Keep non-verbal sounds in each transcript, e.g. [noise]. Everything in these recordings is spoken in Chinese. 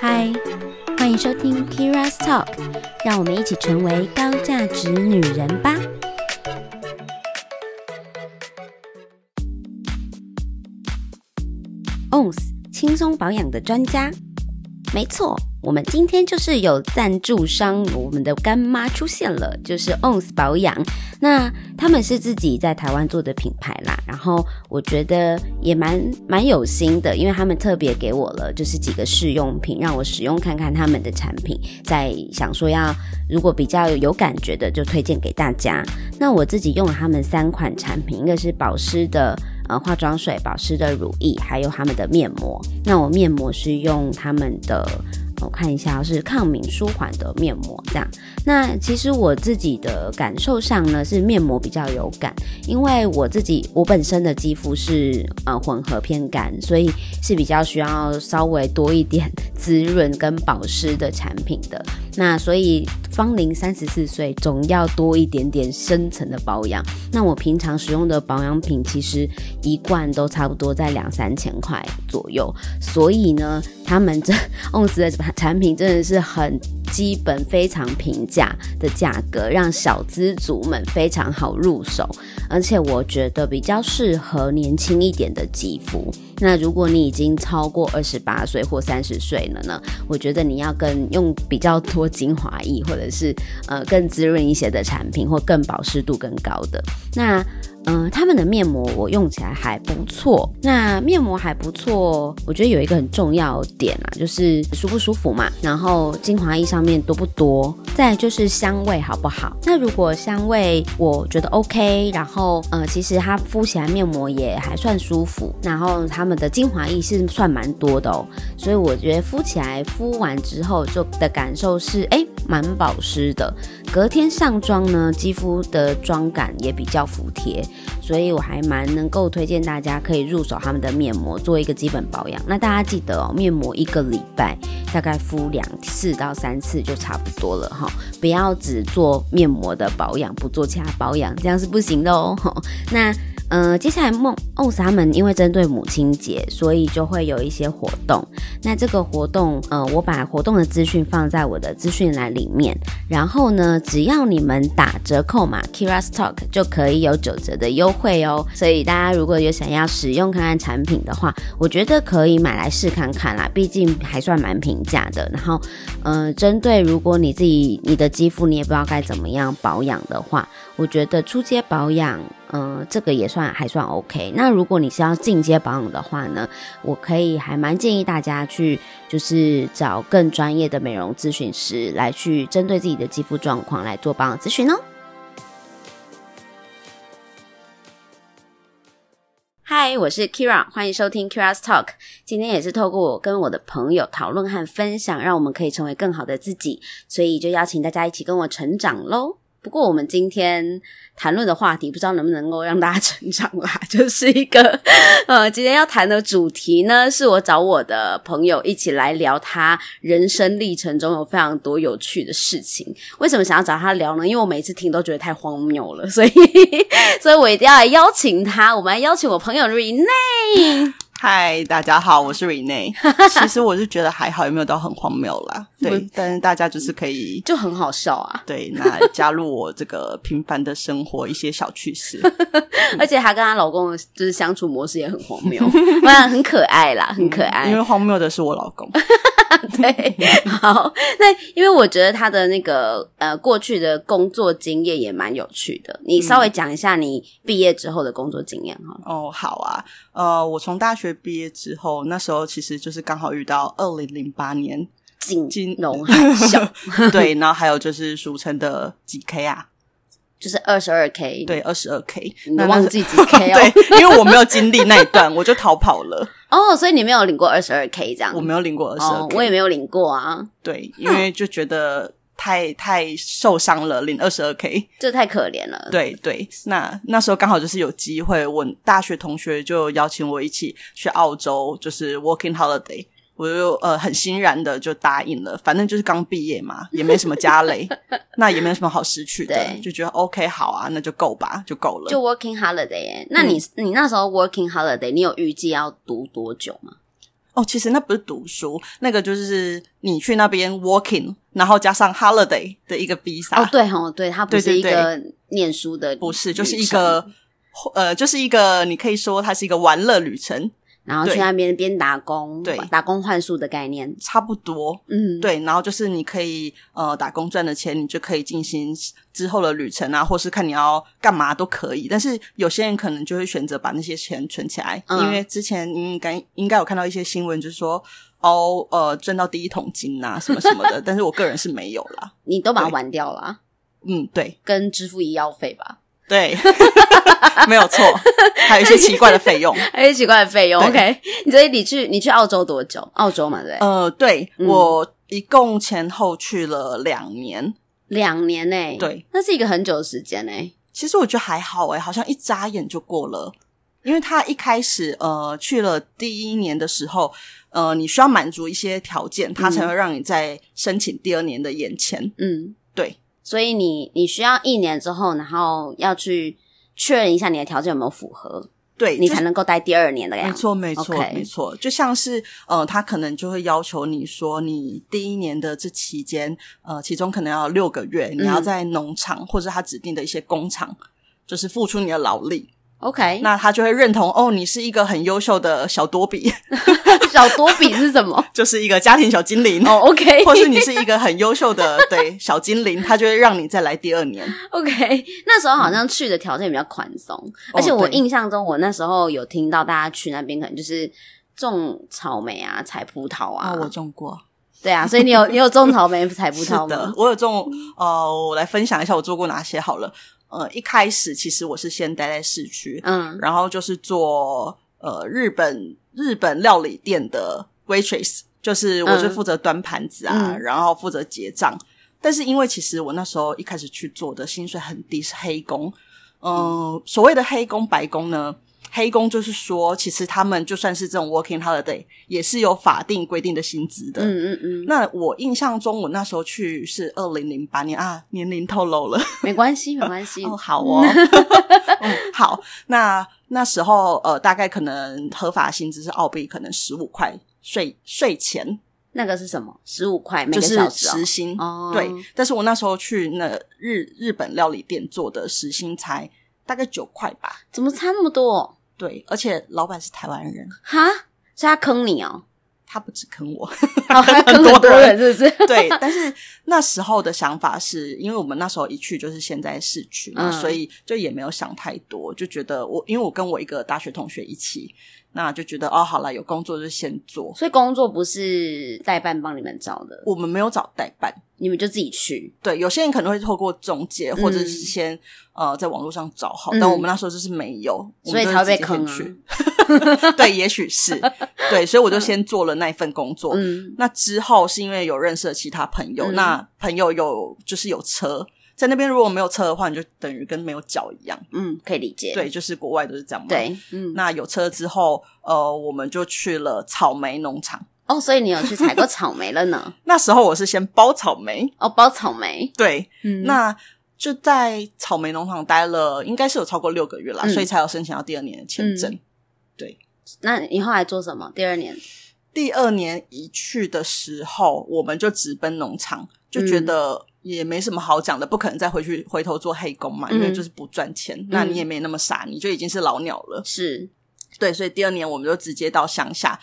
嗨，欢迎收听 Kira's Talk，让我们一起成为高价值女人吧。ONS 轻松保养的专家，没错。我们今天就是有赞助商，我们的干妈出现了，就是 ONS 保养。那他们是自己在台湾做的品牌啦，然后我觉得也蛮蛮有心的，因为他们特别给我了就是几个试用品，让我使用看看他们的产品，在想说要如果比较有感觉的就推荐给大家。那我自己用了他们三款产品，一个是保湿的呃化妆水，保湿的乳液，还有他们的面膜。那我面膜是用他们的。我看一下，是抗敏舒缓的面膜，这样。那其实我自己的感受上呢，是面膜比较有感，因为我自己我本身的肌肤是呃混合偏干，所以是比较需要稍微多一点 [laughs] 滋润跟保湿的产品的。那所以芳龄三十四岁，总要多一点点深层的保养。那我平常使用的保养品，其实一罐都差不多在两三千块左右，所以呢，他们这 [laughs] ONS 的产品真的是很基本、非常平价的价格，让小资族们非常好入手，而且我觉得比较适合年轻一点的肌肤。那如果你已经超过二十八岁或三十岁了呢？我觉得你要更用比较多精华液，或者是呃更滋润一些的产品，或更保湿度更高的那。嗯、他们的面膜我用起来还不错。那面膜还不错，我觉得有一个很重要点啊，就是舒不舒服嘛。然后精华液上面多不多？再就是香味好不好？那如果香味我觉得 OK，然后呃，其实它敷起来面膜也还算舒服。然后他们的精华液是算蛮多的哦，所以我觉得敷起来敷完之后就的感受是哎，蛮保湿的。隔天上妆呢，肌肤的妆感也比较服帖。所以我还蛮能够推荐大家可以入手他们的面膜，做一个基本保养。那大家记得哦，面膜一个礼拜大概敷两次到三次就差不多了哈，不要只做面膜的保养，不做其他保养，这样是不行的哦。[laughs] 那。呃，接下来梦 ONS 他们因为针对母亲节，所以就会有一些活动。那这个活动，呃，我把活动的资讯放在我的资讯栏里面。然后呢，只要你们打折扣码 Kira's Talk 就可以有九折的优惠哦。所以大家如果有想要使用看看产品的话，我觉得可以买来试看看啦，毕竟还算蛮平价的。然后，呃，针对如果你自己你的肌肤你也不知道该怎么样保养的话，我觉得初阶保养。嗯、呃，这个也算还算 OK。那如果你是要进阶保养的话呢，我可以还蛮建议大家去，就是找更专业的美容咨询师来去针对自己的肌肤状况来做保养咨询哦。嗨，我是 Kira，欢迎收听 Kira's Talk。今天也是透过我跟我的朋友讨论和分享，让我们可以成为更好的自己，所以就邀请大家一起跟我成长喽。不过我们今天谈论的话题，不知道能不能够让大家 [laughs] 成长啦。就是一个，呃，今天要谈的主题呢，是我找我的朋友一起来聊他人生历程中有非常多有趣的事情。为什么想要找他聊呢？因为我每次听都觉得太荒谬了，所以，[laughs] 所以我一定要来邀请他。我们来邀请我朋友 Rene。嗨，大家好，我是 Renee。[laughs] 其实我是觉得还好，有没有到很荒谬啦？[laughs] 对，但是大家就是可以，[laughs] 就很好笑啊。对，那加入我这个平凡的生活一些小趣事，而且她跟她老公就是相处模式也很荒谬，我想很可爱啦，很可爱。因为荒谬的是我老公。对，好，那因为我觉得他的那个呃过去的工作经验也蛮有趣的，你稍微讲一下你毕业之后的工作经验哈。哦，好啊，呃，我从大学毕业之后，那时候其实就是刚好遇到二零零八年金金融 [laughs] 海啸，[laughs] 对，然后还有就是俗称的几 K 啊。[laughs] 就是二十二 K，对，二十二 K，你忘记几 K 哦？对，因为我没有经历那一段，我就逃跑了。哦，所以你没有领过二十二 K 这样？我没有领过二十二我也没有领过啊。对，因为就觉得太太受伤了，领二十二 K，这太可怜了。对对，那那时候刚好就是有机会，我大学同学就邀请我一起去澳洲，就是 working holiday。我就呃很欣然的就答应了，反正就是刚毕业嘛，也没什么家累，[laughs] 那也没有什么好失去的，就觉得 OK 好啊，那就够吧，就够了。就 working holiday，那你、嗯、你那时候 working holiday，你有预计要读多久吗？哦，其实那不是读书，那个就是你去那边 working，然后加上 holiday 的一个 visa。哦，对哦，对，它不是一个念书的，不是，就是一个呃，就是一个你可以说它是一个玩乐旅程。然后去那边边打工，对，打工换宿的概念差不多，嗯，对。然后就是你可以呃打工赚的钱，你就可以进行之后的旅程啊，或是看你要干嘛都可以。但是有些人可能就会选择把那些钱存起来，嗯、因为之前你应该应该有看到一些新闻，就是说哦呃赚到第一桶金啊什么什么的。[laughs] 但是我个人是没有啦，你都把它玩掉了，嗯，对，跟支付医药费吧。对，[laughs] 没有错，还有一些奇怪的费用，还有一些奇怪的费用。OK，所以你去你去澳洲多久？澳洲嘛，对。呃，对、嗯、我一共前后去了两年，两年呢、欸？对，那是一个很久的时间呢、欸。其实我觉得还好诶、欸，好像一眨眼就过了。因为他一开始呃去了第一年的时候，呃，你需要满足一些条件，他才会让你在申请第二年的延签。嗯，对。所以你你需要一年之后，然后要去确认一下你的条件有没有符合，对你才能够待第二年的呀。没错，没错，Okay. 没错。就像是呃，他可能就会要求你说，你第一年的这期间，呃，其中可能要六个月，你要在农场、嗯、或者他指定的一些工厂，就是付出你的劳力。OK，那他就会认同哦，你是一个很优秀的小多比。[laughs] 小多比是什么？[laughs] 就是一个家庭小精灵哦。Oh, [laughs] OK，或是你是一个很优秀的对小精灵，他就会让你再来第二年。OK，那时候好像去的条件比较宽松，嗯、而且我印象中，我那时候有听到大家去那边可能就是种草莓啊、采葡萄啊。哦、我种过。对啊，所以你有你有种草莓、采葡萄吗？的，我有种。呃，我来分享一下我做过哪些好了。呃，一开始其实我是先待在市区，嗯，然后就是做呃日本日本料理店的 waitress，就是我是负责端盘子啊，嗯、然后负责结账。但是因为其实我那时候一开始去做的薪水很低，是黑工。呃、嗯，所谓的黑工白工呢？黑工就是说，其实他们就算是这种 working holiday，也是有法定规定的薪资的。嗯嗯嗯。那我印象中，我那时候去是二零零八年啊，年龄透露了，[laughs] 没关系，没关系。[laughs] 哦，好哦。[laughs] 嗯，好。那那时候呃，大概可能合法薪资是澳币，可能十五块税税前。那个是什么？十五块每个小时，哦，就是时薪。哦。对。但是我那时候去那日日本料理店做的时薪才大概九块吧？怎么差那么多？对，而且老板是台湾人，哈，是他坑你哦？他不止坑我，他 [laughs] 坑很多人，是不是？对，但是那时候的想法是因为我们那时候一去就是现在市区嘛，嗯，所以就也没有想太多，就觉得我因为我跟我一个大学同学一起，那就觉得哦，好了，有工作就先做。所以工作不是代办帮你们找的，我们没有找代办。你们就自己去，对，有些人可能会透过中介，或者是先、嗯、呃在网络上找好，嗯、但我们那时候就是没有，所以才会被坑去。[laughs] 对，也许是对，所以我就先做了那一份工作。嗯，那之后是因为有认识了其他朋友，嗯、那朋友有就是有车在那边，如果没有车的话，你就等于跟没有脚一样。嗯，可以理解。对，就是国外都是这样嘛。对，嗯，那有车之后，呃，我们就去了草莓农场。哦，所以你有去采过草莓了呢？[laughs] 那时候我是先包草莓哦，包草莓，对，嗯，那就在草莓农场待了，应该是有超过六个月啦，嗯、所以才有申请到第二年的签证。嗯、对，那你后来做什么？第二年，第二年一去的时候，我们就直奔农场，就觉得也没什么好讲的，不可能再回去回头做黑工嘛，嗯、因为就是不赚钱。嗯、那你也没那么傻，你就已经是老鸟了，是对，所以第二年我们就直接到乡下。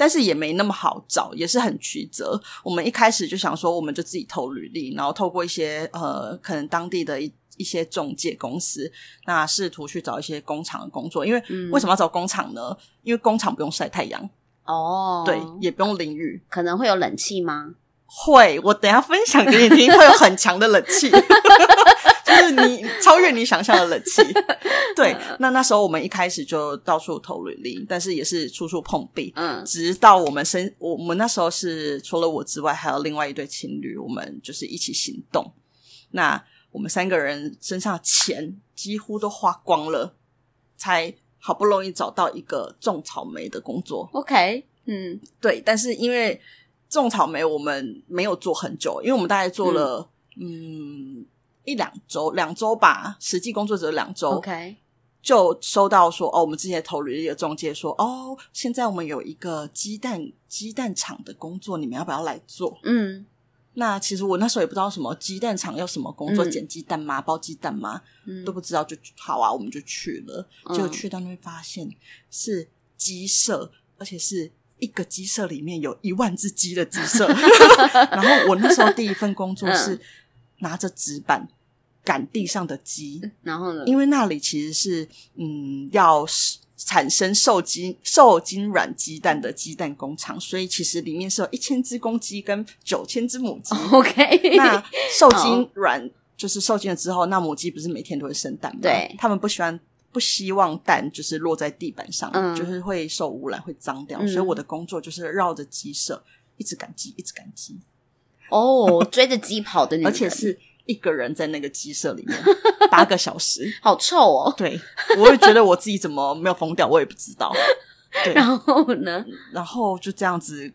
但是也没那么好找，也是很曲折。我们一开始就想说，我们就自己投履历，然后透过一些呃，可能当地的一一些中介公司，那试图去找一些工厂的工作。因为、嗯、为什么要找工厂呢？因为工厂不用晒太阳哦，对，也不用淋雨，可能会有冷气吗？会，我等一下分享给你听，会有很强的冷气。[laughs] 就是你超越你想象的冷气，对。那那时候我们一开始就到处投履历，但是也是处处碰壁。嗯，直到我们身，我们那时候是除了我之外，还有另外一对情侣，我们就是一起行动。那我们三个人身上的钱几乎都花光了，才好不容易找到一个种草莓的工作。OK，嗯，对。但是因为种草莓，我们没有做很久，因为我们大概做了，嗯。嗯一两周，两周吧，实际工作只有两周。OK，就收到说哦，我们之前投履历的中介说哦，现在我们有一个鸡蛋鸡蛋厂的工作，你们要不要来做？嗯，那其实我那时候也不知道什么鸡蛋厂要什么工作，嗯捡鸡蛋吗？包鸡蛋吗？嗯都不知道，就好啊，我们就去了。嗯结果去到那边发现是鸡舍，而且是一个鸡舍里面有一万只鸡的鸡舍。[laughs] 然后我那时候第一份工作是拿着纸板赶地上的鸡，然后呢？因为那里其实是嗯要产生受精受精卵鸡蛋的鸡蛋工厂，所以其实里面是有一千只公鸡跟九千只母鸡。OK，那 [laughs] 受精卵就是受精了之后，那母鸡不是每天都会生蛋吗？对他们不喜欢不希望蛋就是落在地板上，嗯就是会受污染会脏掉，嗯所以我的工作就是绕着鸡舍一直赶鸡，一直赶鸡，哦，追着鸡跑的女人，而且是一个人在那个鸡舍里面八个小时。[laughs] 好臭哦。对，我也觉得我自己怎么没有疯掉，我也不知道。对，然后呢？然后就这样子，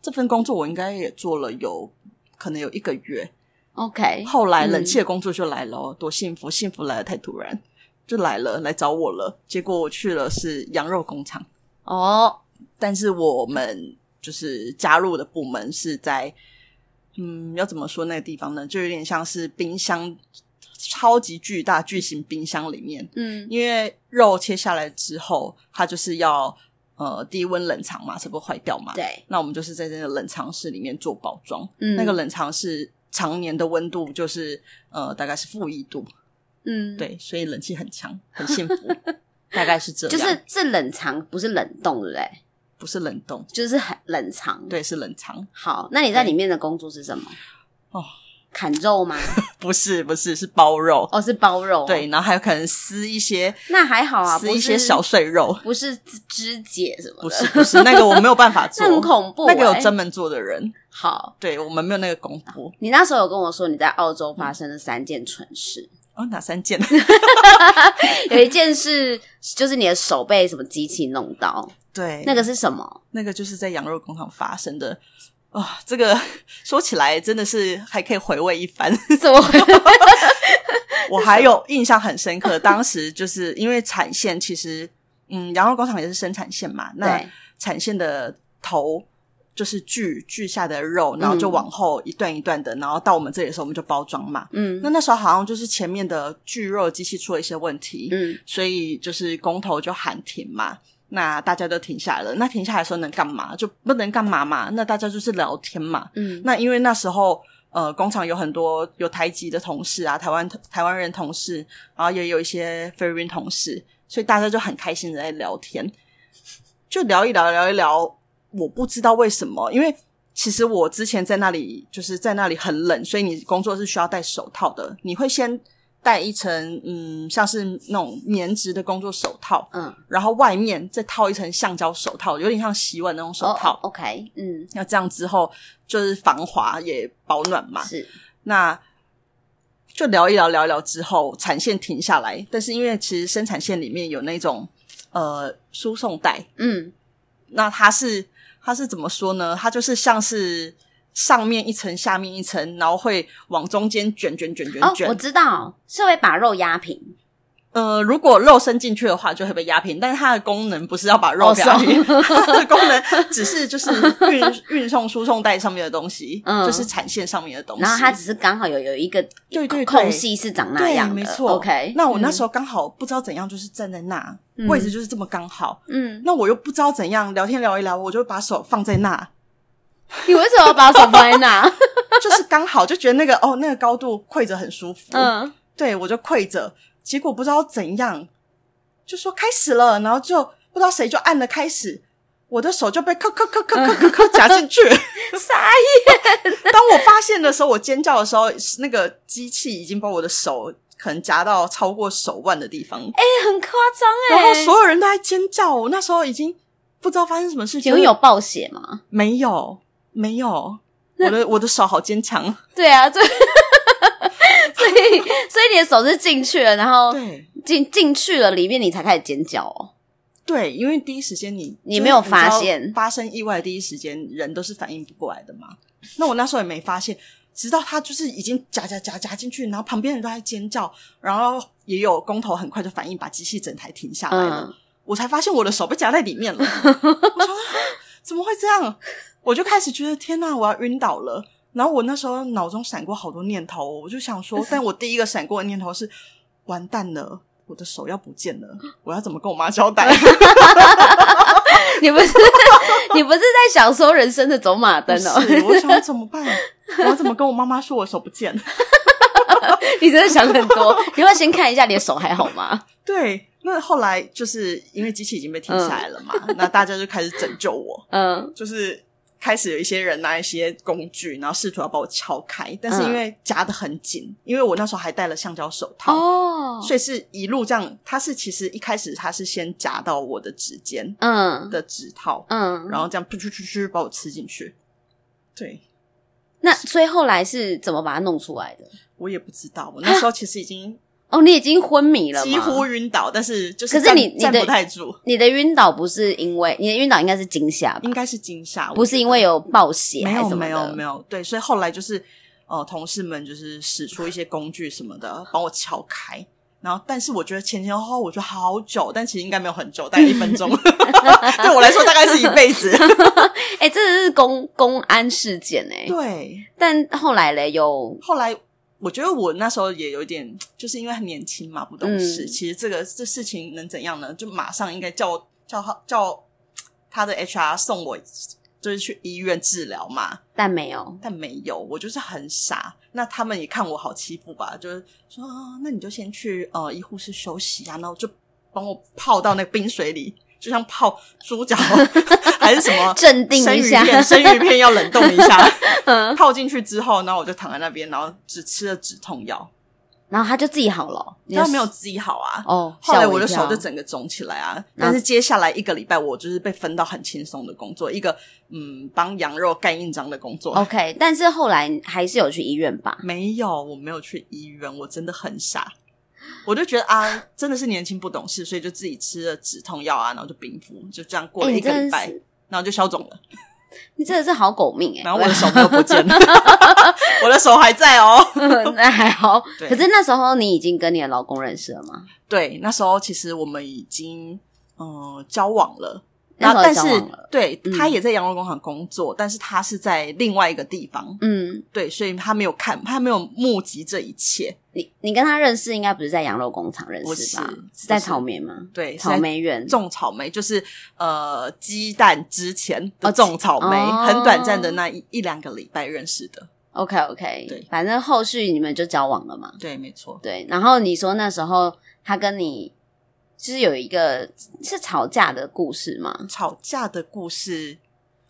这份工作我应该也做了有可能有一个月。OK，后来冷气的工作就来了、哦，多幸福！幸福来的太突然，就来了，来找我了。结果我去了是羊肉工厂，哦，但是我们就是加入的部门是在，嗯，要怎么说那个地方呢？就有点像是冰箱，超级巨大巨型冰箱里面，嗯。因为肉切下来之后，它就是要呃低温冷藏嘛，才不会坏掉嘛。对，那我们就是在这个冷藏室里面做包装，嗯。那个冷藏室常年的温度就是呃大概是负一度，嗯，，对，所以冷气很强，很幸福，大概是这样，就是是冷藏，不是冷冻，对不对？不是冷冻，就是很冷藏。，对，是冷藏，好，那你在里面的工作是什么？哦，砍肉吗？不是不是是包肉，哦，是包肉。对，，然后还有可能撕一些那还好啊，撕一些小碎肉，不是肢肢解什么的，不是不是那个我没有办法做，[laughs] 很恐怖那个有欸专门做的人，好，对我们没有那个功夫。你那时候有跟我说你在澳洲发生的三件蠢事，哦，哪三件？[laughs] 有一件是就是你的手被什么机器弄到，[laughs] 对，那个是什么？那个就是在羊肉工厂发生的。[laughs] 哦，这个说起来真的是还可以回味一番。怎么会？我还有印象很深刻，当时就是因为产线其实，嗯，羊肉工厂也是生产线嘛，那产线的头就是锯锯下的肉，然后就往后一段一段的，然后到我们这里的时候，我们就包装嘛。嗯那那时候好像就是前面的锯肉机器出了一些问题，嗯所以就是工头就喊停嘛。那大家都停下来了。那停下来的时候能干嘛？就不能干嘛嘛？那大家就是聊天嘛。嗯那因为那时候呃，工厂有很多有台籍的同事啊，台湾台湾人同事，然后也有一些菲律宾同事，所以大家就很开心的在聊天，就聊一聊聊一聊。我不知道为什么，因为其实我之前在那里就是在那里很冷，所以你工作是需要戴手套的。你会先戴一层嗯，像是那种棉质的工作手套，嗯，然后外面再套一层橡胶手套，有点像洗碗那种手套。哦，OK，嗯，那这样之后就是防滑也保暖嘛。是，那就聊一聊，聊一聊之后，产线停下来。但是因为其实生产线里面有那种呃输送带，嗯那它是它是怎么说呢？它就是像是上面一层，下面一层，然后会往中间卷卷卷卷哦，卷。我知道是会把肉压平，呃，如果肉伸进去的话，就会被压平。但是它的功能不是要把肉哦压平，[laughs] 它的功能只是就是运 [laughs] 运送输送带上面的东西，嗯就是产线上面的东西。然后它只是刚好有有一个对对对空隙是长那对，样的，没错。OK，那我那时候，候刚好不知道怎样，就是站在那、嗯位置就是这么刚好。嗯，那我又不知道怎样聊天聊一聊，我就把手放在那，你为什么要把手放在那？[laughs] 就是刚好就觉得那个哦，那个高度跪着很舒服。嗯，对，我就跪着，结果不知道怎样，就说开始了，然后就不知道谁就按了开始，我的手就被咔咔咔咔咔咔咔夹进去。傻眼，当我发现的时候，我尖叫的时候，那个机器已经把我的手可能夹到超过手腕的地方，哎，很夸张哎然后。所有人都在尖叫。我那时候已经不知道发生什么事情，请问有暴血吗？没有？没有，我的我的手好坚强。对啊，对，所以所以你的手是进去了，然后对进进去了里面，你才开始尖叫哦。对，因为第一时间你你没有发现发生意外的第一时间，人都是反应不过来的嘛。那我那时候也没发现，直到他就是已经夹夹夹夹进去，然后旁边人都在尖叫，然后也有工头很快就反应，把机器整台停下来了。嗯、我才发现我的手被夹在里面了。怎么会这样？我就开始觉得天哪，我要晕倒了。然后我那时候脑中闪过好多念头，我就想说，但我第一个闪过的念头是完蛋了，我的手要不见了，我要怎么跟我妈交代？[laughs] 你不是你不是在享受人生的走马灯哦？我想怎么办？我要怎么跟我妈妈说我手不见了？[laughs] 你真的想很多。你要先看一下你的手还好吗？[laughs] 对，那后来就是因为机器已经被停下来了嘛，嗯、那大家就开始拯救我。嗯，就是。开始有一些人拿一些工具，然后试图要把我撬开，但是因为夹得很紧，嗯、因为我那时候还戴了橡胶手套，哦，所以是一路这样。它是其实一开始它是先夹到我的指尖，嗯，的指套，嗯，然后这样噗噗噗噗把我吃进去。对，那所以后来是怎么把它弄出来的？我也不知道，我那时候其实已经。哦，你已经昏迷了吗？几乎晕倒，但是就是可是你站不太住。你的晕倒不是因为你的晕倒应该是惊吓吧？应该是惊吓，不是因为有暴血没有没有没有。对，所以后来就是呃，同事们就是使出一些工具什么的帮我撬开。然后，但是我觉得前前后后我觉得好久，但其实应该没有很久，大概 [laughs] 一分钟。[laughs] 对我来说，大概是一辈子。[laughs] 哎、欸，这是公公安事件哎、欸。对，但后来嘞，有后来。我觉得我那时候也有点，就是因为很年轻嘛，不懂事。嗯、其实这个这事情能怎样呢？就马上应该叫叫他叫他的 HR 送我，就是去医院治疗嘛。但没有，但没有，我就是很傻。那他们也看我好欺负吧，就是说，那你就先去呃医护室休息啊，然后就帮我泡到那个冰水里。就像泡猪脚 [laughs] 还是什么，镇定一下，生鱼片，生鱼片要冷冻一下。[laughs] 泡进去之后，然后我就躺在那边，然后只吃了止痛药，然后他就自己好了。他没有自己好啊。哦，后来我的手就整个肿起来啊。但是接下来一个礼拜，我就是被分到很轻松的工作，一个嗯，帮羊肉盖印章的工作。OK，但是后来还是有去医院吧？没有，我没有去医院，我真的很傻。我就觉得啊，真的是年轻不懂事，所以就自己吃了止痛药啊，然后就冰敷，就这样过了一个礼拜，欸、然后就消肿了。你真的是好狗命哎！然后我的手没有不见了，[laughs] 我的手还在哦。那还好。可是那时候你已经跟你的老公认识了吗？对，那时候其实我们已经嗯、呃、交往了。然后，但是对，他也在羊肉工厂工作，嗯、但是他是在另外一个地方。嗯，对，所以他没有看，他没有目击这一切。你你跟他认识，应该不是在羊肉工厂认识吧？是，是在草莓吗？对，草莓园种草莓，就是呃，鸡蛋之前的种草莓，哦、很短暂的那一一两个礼拜认识的。OK OK，对，反正后续你们就交往了嘛。对，没错。对，然后你说那时候他跟你。就是有一个是吵架的故事吗？吵架的故事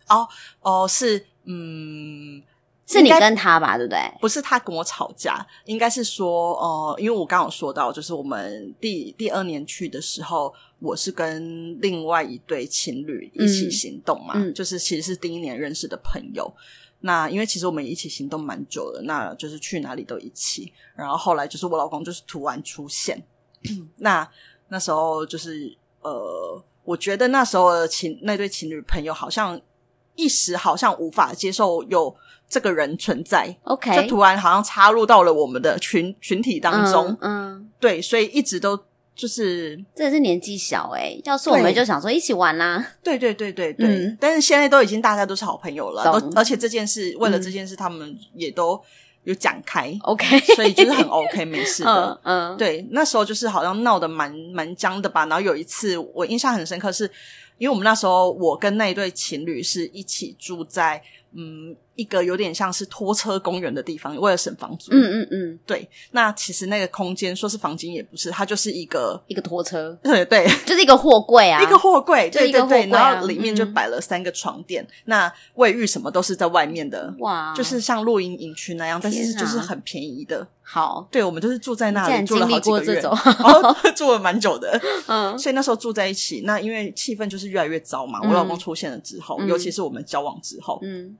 哦哦，是嗯，是你跟他吧，对不对？不是他跟我吵架，应该是说哦、呃，因为我刚刚有说到，就是我们第第二年去的时候，我是跟另外一对情侣一起行动嘛，嗯、就是其实是第一年认识的朋友。那因为其实我们一起行动蛮久了，那就是去哪里都一起。然后后来就是我老公就是突然出现，[coughs] 那。那时候就是呃，我觉得那时候的情那对情侣朋友好像一时好像无法接受有这个人存在，OK，就突然好像插入到了我们的群群体当中，嗯，嗯。对，所以一直都就是真的是年纪小哎、欸、要是我们就想说一起玩啦，对对对对对，嗯、但是现在都已经大家都是好朋友了，懂。而且这件事为了这件事，他们也都。有讲开，OK，所以就是很 OK，没事的。[laughs] 嗯，对，那时候就是好像闹得蛮蛮僵的吧。然后有一次我印象很深刻是，是因为我们那时候我跟那一对情侣是一起住在。嗯，一个有点像是拖车公园的地方，为了省房租。嗯嗯嗯，对。那其实那个空间说是房间也不是，它就是一个一个拖车。[laughs] 对对，就是一个货柜啊，一个货柜，对对对。然后里面就摆了三个床垫，那卫浴什么都是在外面的。哇，就是像露营营区那样，但是就是很便宜的。好，对，我们就是住在那里住了好几个月，然后 [laughs] 住了蛮久的。[laughs] 嗯，所以那时候住在一起，那因为气氛就是越来越糟嘛。我老公出现了之后，尤其是我们交往之后，嗯。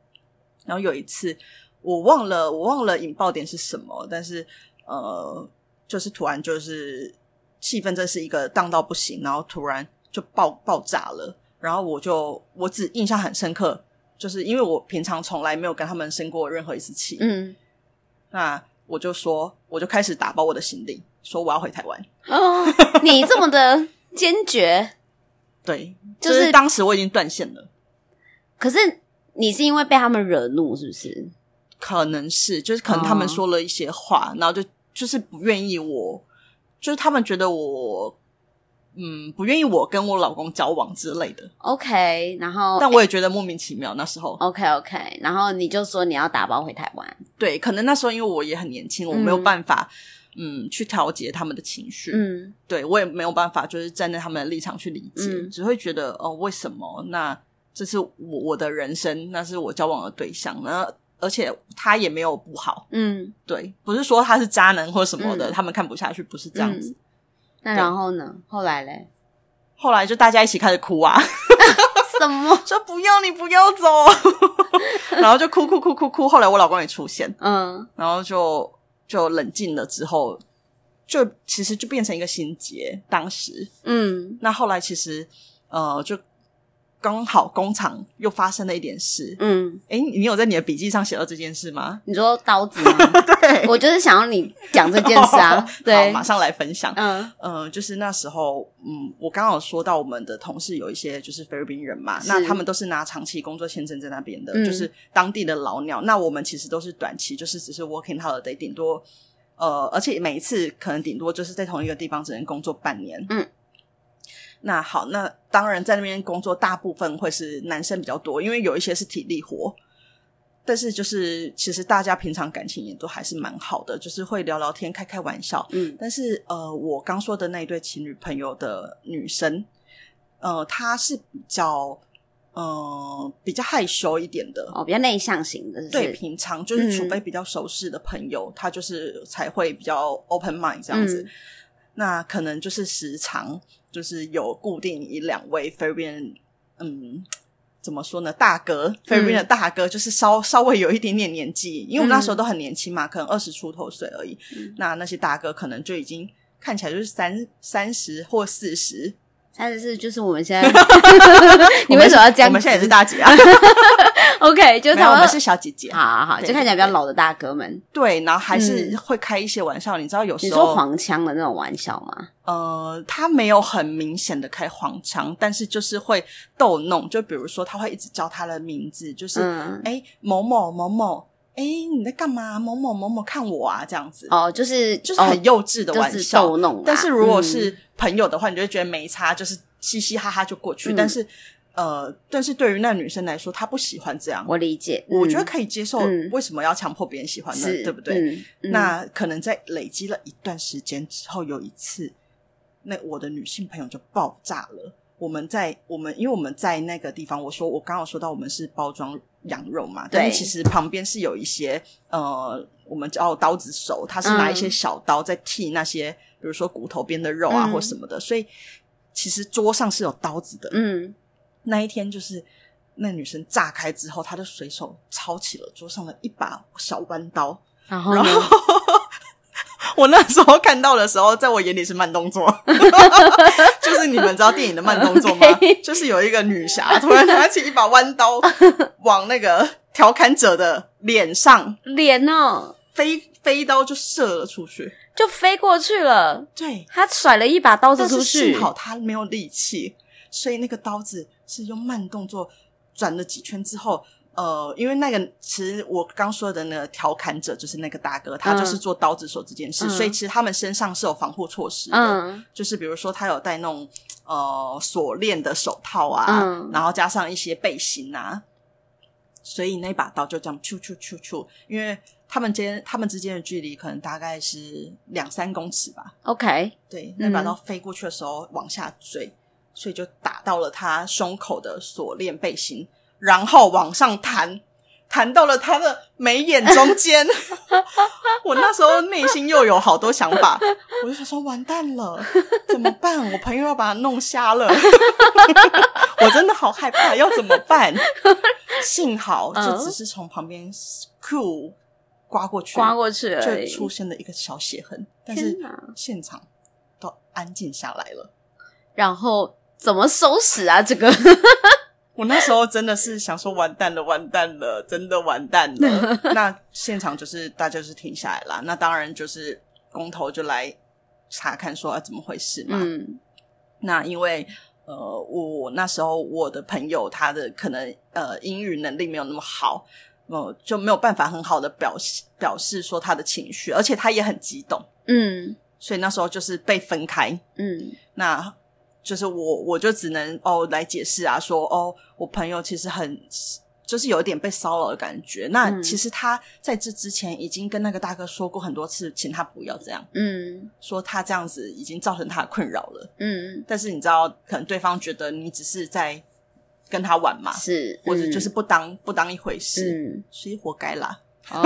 然后有一次，我忘了，我忘了引爆点是什么，但是呃，就是突然就是气氛真是一个荡到不行，然后突然就爆爆炸了，然后我就我只印象很深刻，就是因为我平常从来没有跟他们生过任何一次气，嗯，那我就说，我就开始打包我的行李，说我要回台湾。哦，你这么的坚决，对，就是、就是、当时我已经断线了。可是你是因为被他们惹怒，是不是？可能是，就是可能他们说了一些话，哦、然后就就是不愿意我，就是他们觉得我。嗯，不愿意我跟我老公交往之类的。OK，然后，但我也觉得莫名其妙。那时候，OK OK，然后你就说你要打包回台湾。对，可能那时候因为我也很年轻，我没有办法，嗯，嗯去调节他们的情绪。嗯，对我也没有办法，就是站在他们的立场去理解，嗯、只会觉得哦，为什么？那这是我我的人生，那是我交往的对象，那而且他也没有不好。嗯，对，不是说他是渣男或什么的，嗯、他们看不下去，不是这样子。嗯那然后呢？后来嘞？后来就大家一起开始哭啊！[laughs] 什么？[laughs] 说不要你不要走，[laughs] 然后就哭哭哭哭哭。后来我老公也出现，嗯，然后就就冷静了之后，就其实就变成一个心结。当时，嗯，那后来其实呃就。刚好工厂又发生了一点事，嗯，诶，你有在你的笔记上写到这件事吗？你说刀子吗？[laughs] 对，我就是想要你讲这件事啊，[laughs] 对，好，马上来分享。嗯，呃，就是那时候，嗯，我刚好说到我们的同事有一些就是菲律宾人嘛，那他们都是拿长期工作签证在那边的，就是当地的老鸟。那我们其实都是短期，就是只是 working holiday，顶多，呃，而且每一次可能顶多就是在同一个地方只能工作半年，嗯。那好，那当然在那边工作，大部分会是男生比较多，因为有一些是体力活。但是就是其实大家平常感情也都还是蛮好的，就是会聊聊天、开开玩笑。嗯，但是呃，我刚说的那一对情侣朋友的女生，呃，她是比较呃比较害羞一点的哦，比较内向型的。对，平常就是除非比较熟识的朋友，她、嗯、就是才会比较 open mind 这样子。嗯、那可能就是时常。就是有固定一两位菲律宾，嗯，怎么说呢？大哥，菲律宾的大哥，就是稍稍微有一点点年纪，因为我们那时候都很年轻嘛，可能二十出头岁而已。嗯、那那些大哥可能就已经看起来就是三三十或四十。三十四就是我们现在 [laughs] [laughs] 你为什么要这样？我们现在也是大姐啊。[laughs] OK，就是他们，我们是小姐姐。好好好，就看起来比较老的大哥们。对，然后还是会开一些玩笑。你知道，有时候你说黄腔的那种玩笑吗？呃，他没有很明显的开黄腔，但是就是会逗弄。就比如说，他会一直叫他的名字，就是哎某某某某，哎你在干嘛？某某某某看我啊，这样子。哦，就是就是很幼稚的玩笑。但是如果是朋友的话，你就会觉得没差，就是嘻嘻哈哈就过去。但是。呃，但是对于那女生来说，她不喜欢这样。我理解，我觉得可以接受。为什么要强迫别人喜欢呢？对不对？那可能在累积了一段时间之后，有一次，那我的女性朋友就爆炸了。我们在我们，因为我们在那个地方，我说我刚刚说到我们是包装羊肉嘛，但是其实旁边是有一些呃，我们叫刀子手，他是拿一些小刀在剃那些，比如说骨头边的肉啊或什么的，所以其实桌上是有刀子的。嗯。那一天就是那女生炸开之后，她就随手抄起了桌上的一把小弯刀，然后，然后 [laughs] 我那时候看到的时候，在我眼里是慢动作，[laughs] 就是你们知道电影的慢动作吗？[laughs] Okay. 就是有一个女侠突然拿起一把弯刀，[laughs] 往那个调侃者的脸上，脸哦，飞飞刀就射了出去，就飞过去了。对，他甩了一把刀子出去，幸好他没有力气，所以那个刀子。是用慢动作转了几圈之后，呃，因为那个其实我刚说的那个调侃者就是那个大哥，他就是做刀子手这件事，嗯、所以其实他们身上是有防护措施的，嗯、就是比如说他有戴那种呃锁链的手套啊，嗯、然后加上一些背心啊，所以那把刀就这样咻咻咻咻，因为他们间他们之间的距离可能大概是两三公尺吧。OK，对，那把刀飞过去的时候往下坠。所以就打到了他胸口的锁链背心，然后往上弹，弹到了他的眉眼中间。[laughs] 我那时候内心又有好多想法，我就想说完蛋了，怎么办？我朋友要把他弄瞎了，[laughs] 我真的好害怕，要怎么办？幸好就只是从旁边酷刮过去，刮过去就出现了一个小血痕，但是现场都安静下来了，然后。怎么收拾啊？这个我那时候真的是想说完蛋了，完蛋了，真的完蛋了。[laughs] 那现场就是大家就是停下来啦，那当然就是工头就来查看说啊怎么回事嘛。嗯，那因为呃我那时候我的朋友他的可能呃英语能力没有那么好，呃就没有办法很好的表示表示说他的情绪，而且他也很激动。嗯，所以那时候就是被分开。嗯，那。就是我，我就只能哦来解释啊，说哦，我朋友其实很，就是有一点被骚扰的感觉。那其实他在这之前已经跟那个大哥说过很多次，请他不要这样。嗯，说他这样子已经造成他的困扰了。嗯，但是你知道，可能对方觉得你只是在跟他玩嘛，是，或者就是不当不当一回事，嗯，所以活该啦。哦，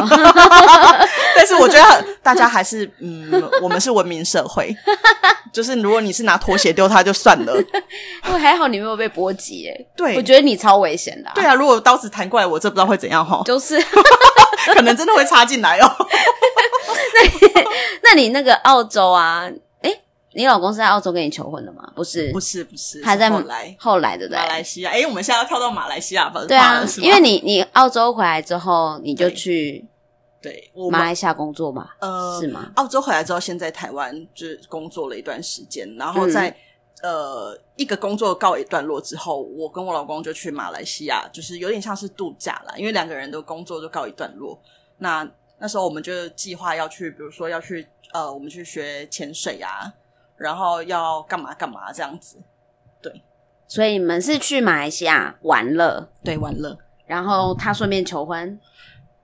但是我觉得大家还是嗯，我们是文明社会，[laughs] 就是如果你是拿拖鞋丢他就算了，因为还好你没有被波及耶。对，我觉得你超危险的。对啊，如果刀子弹过来，我这不知道会怎样哈。[laughs] 就是，[laughs] 可能真的会插进来哦。那那你那个澳洲啊？你老公是在澳洲跟你求婚的吗？不是，不是，不是，他在后来后来的，对，马来西亚。哎，我们现在要跳到马来西亚吧？对啊，因为你你澳洲回来之后，你就去对马来西亚工作嘛？呃，是吗？澳洲回来之后，先在台湾就是工作了一段时间，然后在呃一个工作告一段落之后，我跟我老公就去马来西亚，就是有点像是度假啦，因为两个人的工作就告一段落。那那时候我们就计划要去，比如说要去呃，我们去学潜水啊。然后要干嘛干嘛这样子，对，所以你们是去马来西亚玩乐，对，玩乐。然后他顺便求婚，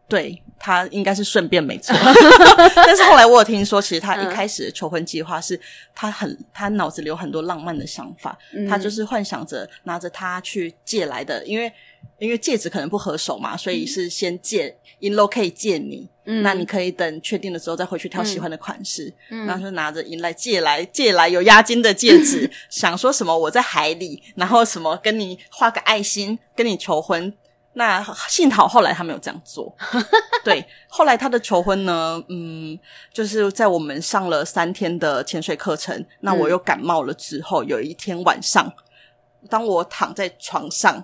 对，他应该是顺便没错。[laughs] 但是后来我有听说，其实他一开始的求婚计划是他很他脑子里有很多浪漫的想法，嗯、他就是幻想着拿着他去借来的，因为。因为戒指可能不合手嘛，所以是先借 In Low 可以借你，嗯，那你可以等确定的时候再回去挑喜欢的款式，嗯，然后就拿着银来借来借来有押金的戒指，[laughs] 想说什么我在海里，然后什么跟你画个爱心，跟你求婚。那幸好后来他没有这样做，[laughs] 对，后来他的求婚呢，嗯，就是在我们上了三天的潜水课程，那我又感冒了之后，有一天晚上，当我躺在床上。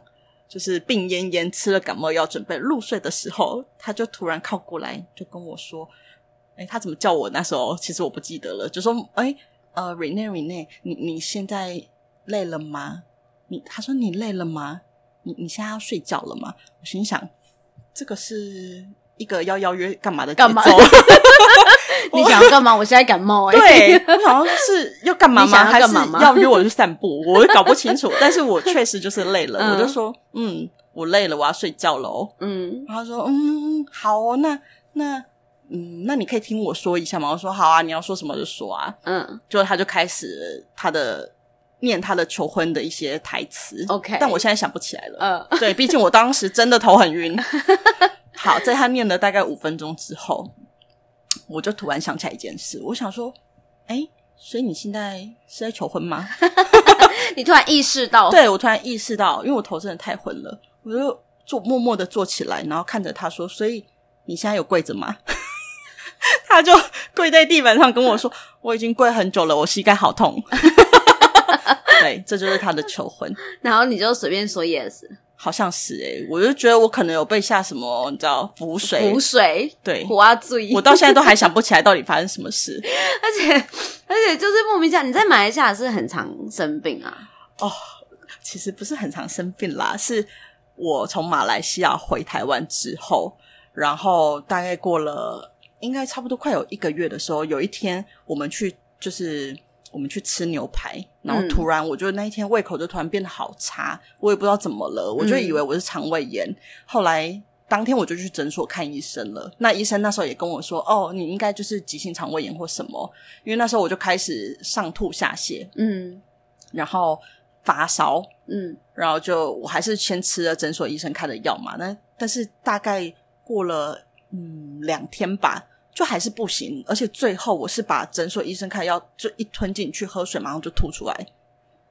就是病恹恹，吃了感冒药，准备入睡的时候，他就突然靠过来，就跟我说：“哎，他怎么叫我？那时候其实我不记得了。就说：‘哎，呃，Renee，Renee，你你现在累了吗？’你他说你累了吗？你你现在要睡觉了吗？我心想，这个是一个要邀约干嘛的节奏？[laughs] [laughs] 你想要干嘛？我现在感冒哎、欸，对，我好像是 [laughs] 要干嘛吗？还是要约我去散步？[laughs] 我搞不清楚。但是我确实就是累了，嗯、我就说，嗯，我累了，我要睡觉喽哦。嗯，然后他说，嗯，好哦，那那嗯，那你可以听我说一下吗？我说好啊，你要说什么就说啊。嗯，就他就开始他的念他的求婚的一些台词。OK，但我现在想不起来了。嗯，对，毕竟我当时真的头很晕。好，在他念了大概五分钟之后。我就突然想起来一件事，我想说，哎，所以你现在是在求婚吗？[laughs] 你突然意识到，对，我突然意识到，因为我头真的太昏了，我就坐默默的坐起来，然后看着他说，所以你现在有跪着吗？[laughs] 他就跪在地板上跟我说，我已经跪很久了，我膝盖好痛。[laughs] 对，这就是他的求婚，然后你就随便说 yes。好像是诶、欸、我就觉得我可能有被下什么，你知道浮水？浮水对，我要注意。我到现在都还想不起来到底发生什么事，[laughs] 而且而且就是莫名其妙。你在马来西亚是很常生病啊？哦，其实不是很常生病啦，是我从马来西亚回台湾之后，然后大概过了应该差不多快有一个月的时候，有一天我们去就是。我们去吃牛排，然后突然我就那一天胃口就突然变得好差，我也不知道怎么了，我就以为我是肠胃炎。嗯、后来当天我就去诊所看医生了，那医生那时候也跟我说：“哦，你应该就是急性肠胃炎或什么。”因为那时候我就开始上吐下泻，嗯，然后发烧，嗯，然后就我还是先吃了诊所医生开的药嘛。那但是大概过了嗯两天吧。就还是不行，而且最后我是把诊所医生开药就一吞进去，喝水马上就吐出来，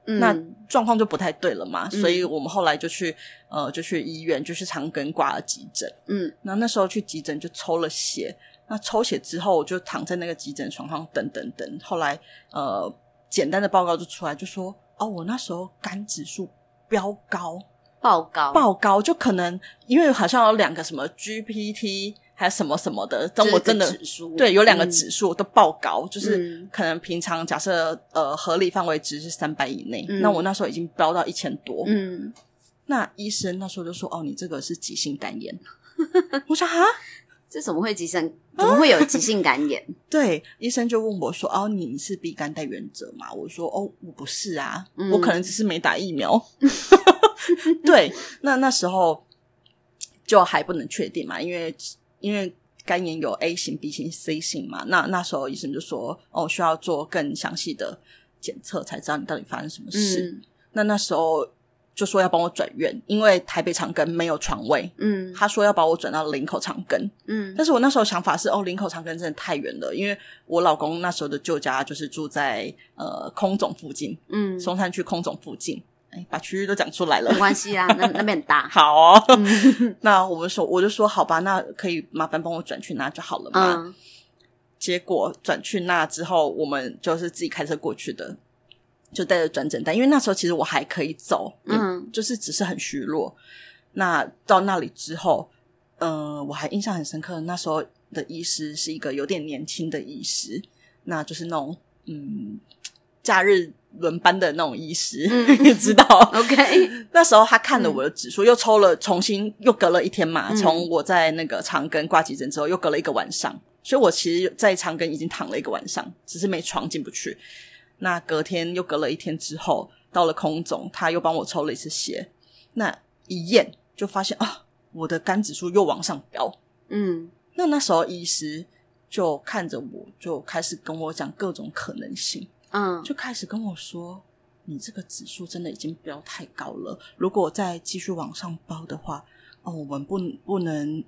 嗯、那状况就不太对了嘛。嗯、所以我们后来就去呃，就去医院，就去长庚挂了急诊。嗯，那那时候去急诊就抽了血，那抽血之后我就躺在那个急诊床上等等等。后来呃，简单的报告就出来，就说哦，我那时候肝指数飙高，爆高，爆高，就可能因为好像有两个什么 GPT 还有什么什么的，等我真的指数对有两个指数都爆高，嗯、就是可能平常假设呃合理范围值是三百以内，嗯、那我那时候已经飙到一千多，嗯，那医生那时候就说哦，你这个是急性肝炎，[laughs] 我说啊。这怎么会急性？怎么会有急性肝炎？[laughs] 对，医生就问我说：“哦，你是 B 肝带原者吗？”我说：“哦，我不是啊，嗯、我可能只是没打疫苗。[laughs] ”对，那那时候就还不能确定嘛，因为因为肝炎有 A 型、B 型、C 型嘛。那那时候医生就说：“哦，需要做更详细的检测，才知道你到底发生什么事。嗯”那那时候。就说要帮我转院，因为台北长庚没有床位。嗯，他说要把我转到林口长庚。嗯，但是我那时候想法是，哦，林口长庚真的太远了，因为我老公那时候的旧家就是住在呃空总附近。嗯，松山区空总附近。哎，把区域都讲出来了，没关系啊，那那边很大。[laughs] 好哦，嗯、[laughs] 那我们说，我就说好吧，那可以麻烦帮我转去那就好了嘛。嗯、结果转去那之后，我们就是自己开车过去的。就带着转诊单，因为那时候其实我还可以走，嗯，就是只是很虚弱。那到那里之后，嗯、呃，我还印象很深刻，那时候的医师是一个有点年轻的医师，那就是那种嗯，假日轮班的那种医师，嗯、你 [laughs] 知道？OK，[laughs] 那时候他看了我的指数，嗯、又抽了，重新又隔了一天嘛，从、嗯、我在那个长庚挂急诊之后，又隔了一个晚上，所以我其实，在长庚已经躺了一个晚上，只是没床进不去。那隔天又隔了一天之后，到了空总，他又帮我抽了一次血。那一验就发现啊，我的肝指数又往上飙。嗯，那那时候医师就看着我，就开始跟我讲各种可能性。嗯，就开始跟我说：“你这个指数真的已经飙太高了，如果再继续往上包的话，哦，我们不不能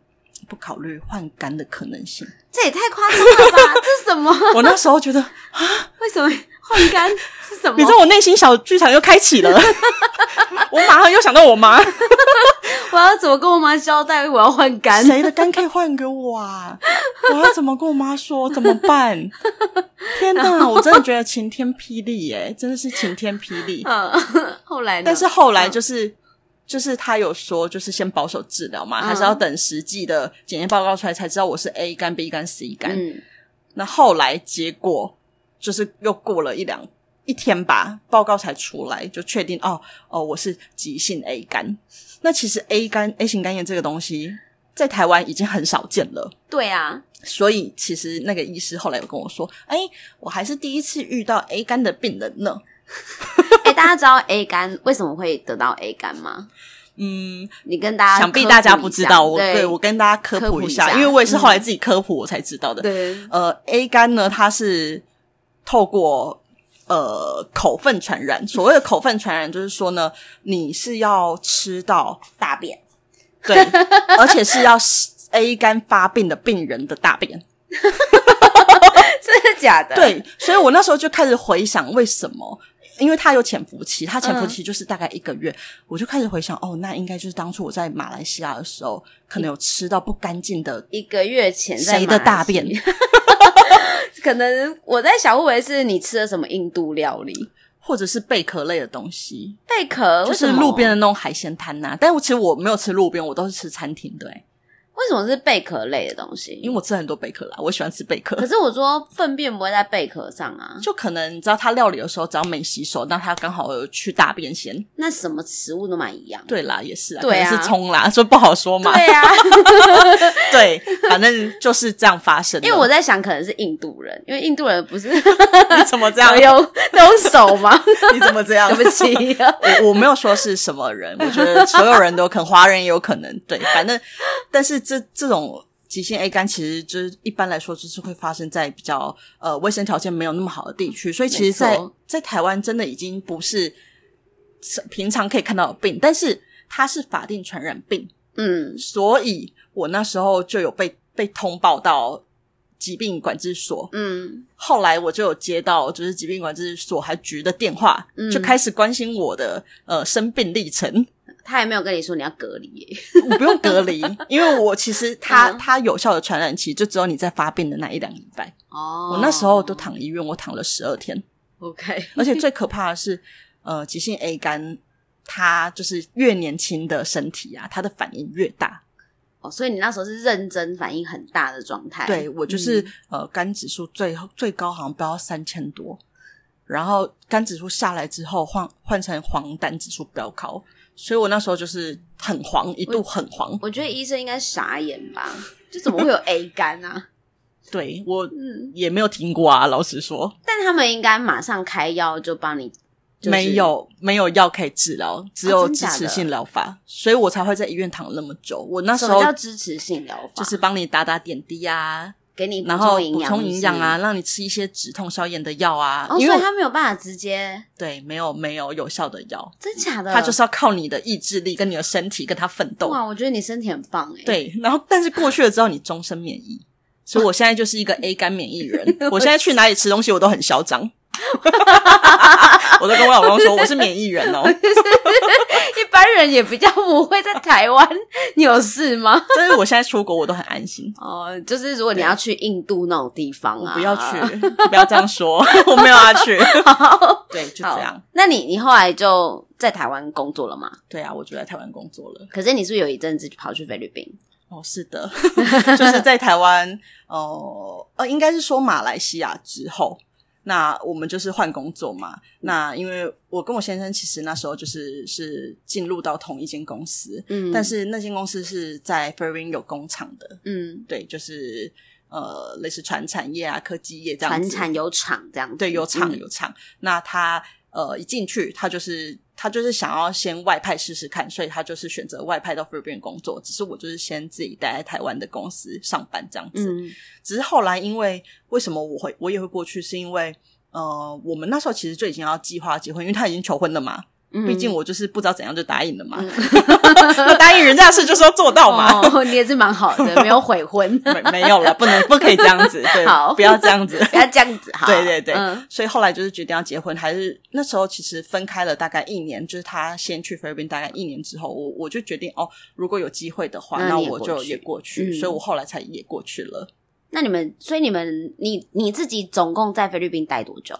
不考虑换肝的可能性。”这也太夸张了吧？这是什么？[laughs] 我那时候觉得啊，为什么？换肝是什么？你知道我内心小剧场又开启了，[laughs] 我马上又想到我妈，[laughs] 我要怎么跟我妈交代？我要换肝，谁的肝可以换给我啊？我要怎么跟我妈说？怎么办？[laughs] 天哪！我真的觉得晴天霹雳耶，真的是晴天霹雳。嗯，后来呢？但是后来就是，嗯、就是他有说，就是先保守治疗嘛，还是要等实际的检验报告出来才知道我是 A 肝、B 肝、C 肝。嗯，那后来结果。就是又过了一两一天吧，报告才出来，就确定哦哦，我是急性 A 肝。那其实 A 肝 A 型肝炎这个东西在台湾已经很少见了。对啊，所以其实那个医师后来有跟我说，哎，我还是第一次遇到 A 肝的病人呢。[laughs] 哎，大家知道 A 肝为什么会得到 A 肝吗？嗯，你跟大家想必大家不知道，我对，对我跟大家科普一下，因为我也是后来自己科普我才知道的。嗯、对，呃，A 肝呢，它是。透过呃口粪传染，所谓的口粪传染，就是说呢，你是要吃到大便，对，[laughs] 而且是要 A 肝发病的病人的大便，[laughs] 真的假的？对，所以我那时候就开始回想，为什么？因为他有潜伏期，他潜伏期就是大概一个月，嗯、我就开始回想，哦，那应该就是当初我在马来西亚的时候，可能有吃到不干净的一个月前谁的大便。可能我在想，会不会是你吃了什么印度料理，或者是贝壳类的东西？贝壳就是路边的那种海鲜摊呐、啊。但是其实我没有吃路边，我都是吃餐厅的、欸。为什么是贝壳类的东西？因为我吃很多贝壳啦，我喜欢吃贝壳。可是我说粪便不会在贝壳上啊，就可能你知道他料理的时候，只要没洗手，那他刚好有去大便先。那什么食物都蛮一样。对啦，也是啊，对是葱啦，[laughs] 所以不好说嘛。对啊，[laughs] 对，反正就是这样发生的。因为我在想，可能是印度人，因为印度人不是 [laughs] 你怎么这样用用手吗？你怎么这样？对不起，我我没有说是什么人，我觉得所有人都可能，华人也有可能。对，反正但是这这种。急性 A 肝其实就是一般来说就是会发生在比较呃卫生条件没有那么好的地区，所以其实在，在在台湾真的已经不是平常可以看到的病，但是它是法定传染病，嗯，所以我那时候就有被被通报到疾病管制所，嗯，后来我就有接到就是疾病管制所还局的电话，嗯，就开始关心我的呃生病历程。他也没有跟你说你要隔离耶，我不用隔离，[laughs] 因为我其实他他有效的传染期就只有你在发病的那一两礼拜。哦，我那时候都躺医院，我躺了十二天。OK，而且最可怕的是，呃，急性 A 肝，它就是越年轻的身体啊，它的反应越大。哦，所以你那时候是认真反应很大的状态。对，我就是、嗯、呃，肝指数最最高好像飙到三千多，然后肝指数下来之后换换成黄疸指数飙高，所以我那时候就是很黄，一度很黄。我，我觉得医生应该傻眼吧，[laughs] 就怎么会有 A 肝啊？[laughs] 对我也没有听过啊，老实说。但他们应该马上开药就帮你。就是、没有没有药可以治疗，只有支持性疗法、哦，所以我才会在医院躺那么久。我那时候叫支持性疗法，就是帮你打打点滴啊，给你然后补充营养啊，让你吃一些止痛消炎的药啊。哦，所以他没有办法直接对，没有没有有效的药，真假的？他就是要靠你的意志力跟你的身体跟他奋斗。哇，我觉得你身体很棒哎。对，然后但是过去了之后，你终身免疫，所以我现在就是一个 A 肝免疫人。[laughs] 我现在去哪里吃东西，我都很嚣张。[laughs] 我都跟我老公说，我是免疫人哦。[laughs] 一般人也比较不会在台湾，你有事吗？但是我现在出国，我都很安心。哦，就是如果你要去印度那种地方啊，不要去，不要这样说，[laughs] 我没有要去。对，就这样。那你你后来就在台湾工作了吗？对啊，我就在台湾工作了。可是你是不是有一阵子就跑去菲律宾？哦，是的，就是在台湾，哦、呃，呃，应该是说马来西亚之后。那我们就是换工作嘛。那因为我跟我先生其实那时候就是是进入到同一间公司，嗯，但是那间公司是在 f e r r i n 有工厂的，嗯，对，就是呃类似船产业啊、科技业这样子，传产有厂这样子，对，有厂有厂。那他呃一进去，他就是。他就是想要先外派试试看，所以他就是选择外派到菲律宾工作。只是我就是先自己待在台湾的公司上班这样子。嗯。只是后来因为为什么我会我也会过去，是因为呃我们那时候其实就已经要计划结婚，因为他已经求婚了嘛。嗯，毕竟我就是不知道怎样就答应了嘛，嗯、[laughs] 答应人家的事就是要做到嘛。哦，你也是蛮好的，[laughs] 没有悔婚，没没有了，不能不可以这样子，[laughs] 对，好，不要这样子，不要这样子，好，对对对，嗯，所以后来就是决定要结婚，还是那时候其实分开了大概一年，就是他先去菲律宾，大概一年之后，我我就决定哦，如果有机会的话，那，那我就也过去，嗯，所以我后来才也过去了。那你们，所以你们，你你自己总共在菲律宾待多久？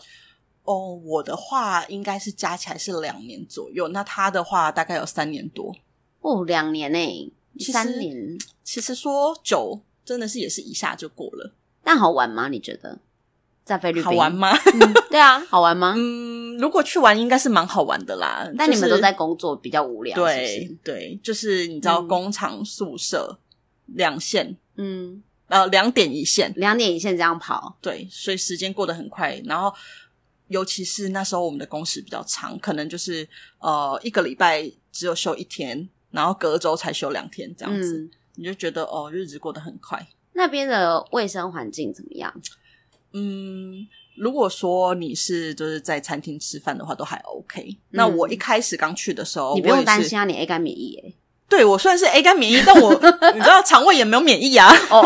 哦，我的话应该是加起来是两年左右，那他的话大概有三年多。哦，两年诶，三年。其实说久，真的是也是一下就过了。但好玩吗？你觉得在菲律宾好玩吗？嗯，对啊，好玩吗？嗯，如果去玩应该是蛮好玩的啦。但你们都在工作，比较无聊。对对，就是你知道，工厂宿舍两线，嗯，呃，两点一线，两点一线这样跑。对，所以时间过得很快，然后。尤其是那时候我们的工时比较长，可能就是呃一个礼拜只有休一天，然后隔周才休两天这样子，嗯、你就觉得哦日子过得很快。那边的卫生环境怎么样？嗯，如果说你是就是在餐厅吃饭的话，都还 OK。嗯、那我一开始刚去的时候，你不用担心啊，你 A 肝免疫诶。对，我虽然是 A 肝免疫，但我 [laughs] 你知道肠胃也没有免疫啊，哦，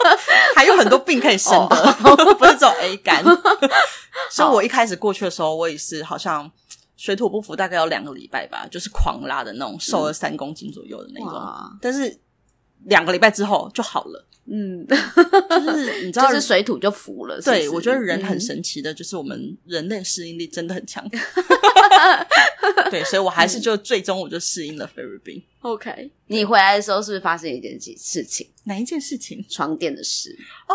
[laughs] 还有很多病可以生的，哦、[laughs] 不是只有 A 肝。所以我一开始过去的时候，我也是好像水土不服，大概有两个礼拜吧，就是狂拉的那种，瘦了三公斤左右的那种。嗯、但是两个礼拜之后就好了。嗯，[laughs] 就是你知道，就是水土就服了。是是？对，我觉得人很神奇的，就是我们人类适应力真的很强。[laughs] 对，所以我还是就最终我就适应了菲律宾。OK，你回来的时候是不是发生一件事情？哪一件事情？床垫的事。哦，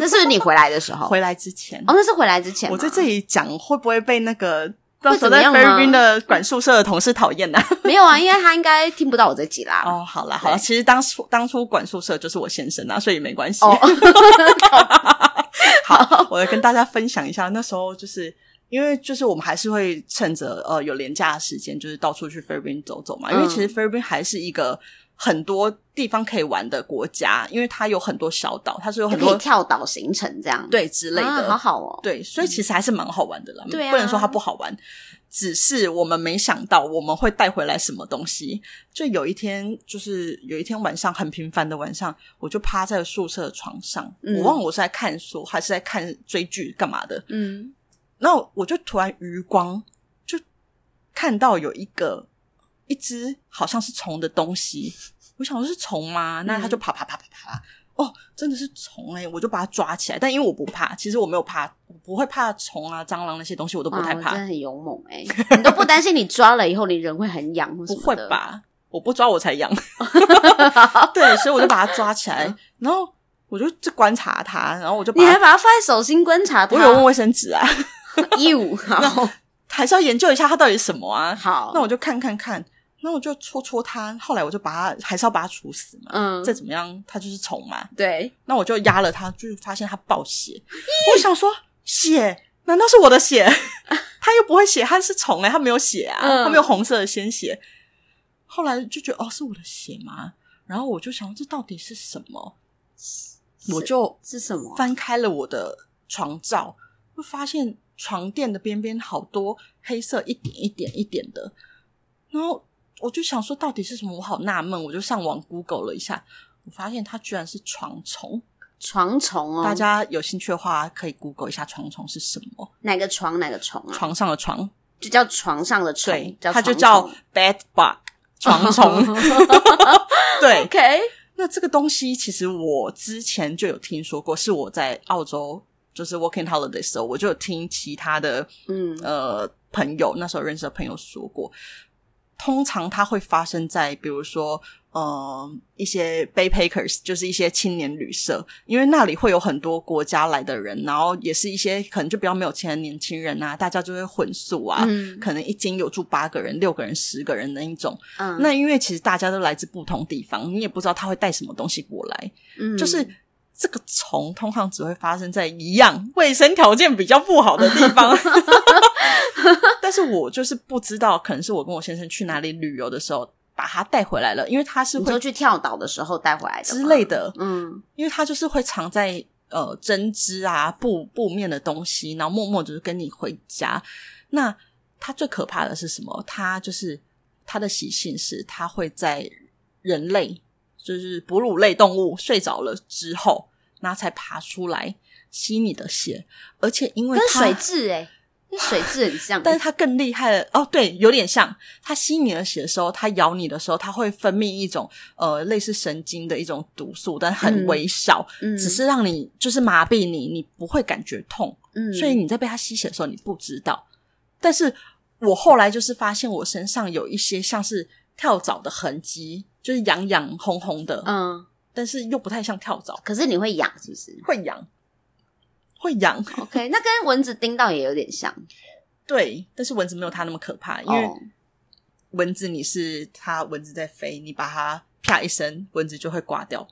那是不是你回来的时候？[laughs] 回来之前。哦，那是回来之前。我在这里讲会不会被那个到时候在菲律宾的管宿舍的同事讨厌呢？[laughs] 没有啊，因为他应该听不到我这集啦。[laughs] 哦，好啦，好啦，其实当初当初管宿舍就是我先生啊，所以没关系。哦、[laughs] 好，我来跟大家分享一下，那时候就是。因为就是我们还是会趁着呃有连假的时间，就是到处去菲律宾走走嘛。因为其实菲律宾还是一个很多地方可以玩的国家，因为它有很多小岛，它是有很多跳岛行程这样对之类的，啊、好好哦。对，所以其实还是蛮好玩的啦。对、嗯，不能说它不好玩，只是我们没想到我们会带回来什么东西。就有一天，就是有一天晚上很平凡的晚上，我就趴在宿舍的床上，嗯、我忘了我是在看书还是在看追剧干嘛的。嗯。那我就突然余光就看到有一个一只好像是虫的东西，[laughs] 我想说是虫吗？那它就爬爬爬爬爬，哦，真的是虫哎！我就把它抓起来，但因为我不怕，其实我没有怕，我不会怕虫啊、蟑螂那些东西，我都不太怕。真的很勇猛哎！[laughs] 你都不担心你抓了以后你人会很痒？不会吧？我不抓我才痒。[laughs] 对，所以我就把它抓起来，然后我就就观察它，然后我就把你还把它放在手心观察它？我有用卫生纸啊，一五好，还是要研究一下它到底是什么啊？好，那我就看看看。那我就戳戳它，后来我就把它，还是要把它处死嘛。嗯，再怎么样，它就是虫嘛。对。那我就压了它，就发现它爆血。我想说，血？难道是我的血？[laughs] 它又不会血，它是虫哎，它没有血啊，它没有红色的鲜血。后来就觉得，哦，是我的血吗？然后我就想，这到底是什么？我就是什么？翻开了我的床罩，会发现床垫的边边好多黑色一点一点一点的，然后。我就想说，到底是什么？我好纳闷，我就上网 Google 了一下，我发现它居然是床虫。床虫哦，大家有兴趣的话，可以 Google 一下床虫是什么？哪个床？哪个虫啊？床上的床，就叫床上的虫，对，它就叫 bed bug 床虫。[laughs] 对，OK。那这个东西其实我之前就有听说过，是我在澳洲就是 working holiday 的时候，我就有听其他的嗯呃朋友那时候认识的朋友说过。通常它会发生在，比如说，呃，一些 backpackers，就是一些青年旅社，因为那里会有很多国家来的人，然后也是一些可能就比较没有钱的年轻人啊，大家就会混宿啊，嗯、可能一间有住八个人、六个人、十个人的一种。嗯，那因为其实大家都来自不同地方，你也不知道他会带什么东西过来，嗯，就是。这个虫通常只会发生在一样卫生条件比较不好的地方，[laughs] 但是我就是不知道，可能是我跟我先生去哪里旅游的时候把它带回来了，因为它是会去跳岛的时候带回来的之类的，嗯，因为它就是会藏在呃针织啊布布面的东西，然后默默就是跟你回家。那它最可怕的是什么？它就是它的习性是它会在人类。就是哺乳类动物睡着了之后，然后才爬出来吸你的血，而且因为跟水蛭诶，跟水蛭很像，[laughs] 但是它更厉害了哦，对，有点像。它吸你的血的时候，它咬你的时候，它会分泌一种呃类似神经的一种毒素，但很微小，嗯，只是让你就是麻痹你，你不会感觉痛，嗯，所以你在被它吸血的时候，你不知道。但是我后来就是发现我身上有一些像是跳蚤的痕迹。就是痒痒红红的，嗯，但是又不太像跳蚤。可是你会痒，是不是？会痒，会痒。OK，那跟蚊子叮到也有点像。对，但是蚊子没有它那么可怕，因为蚊子你是它蚊子在飞，你把它啪一声，蚊子就会挂掉。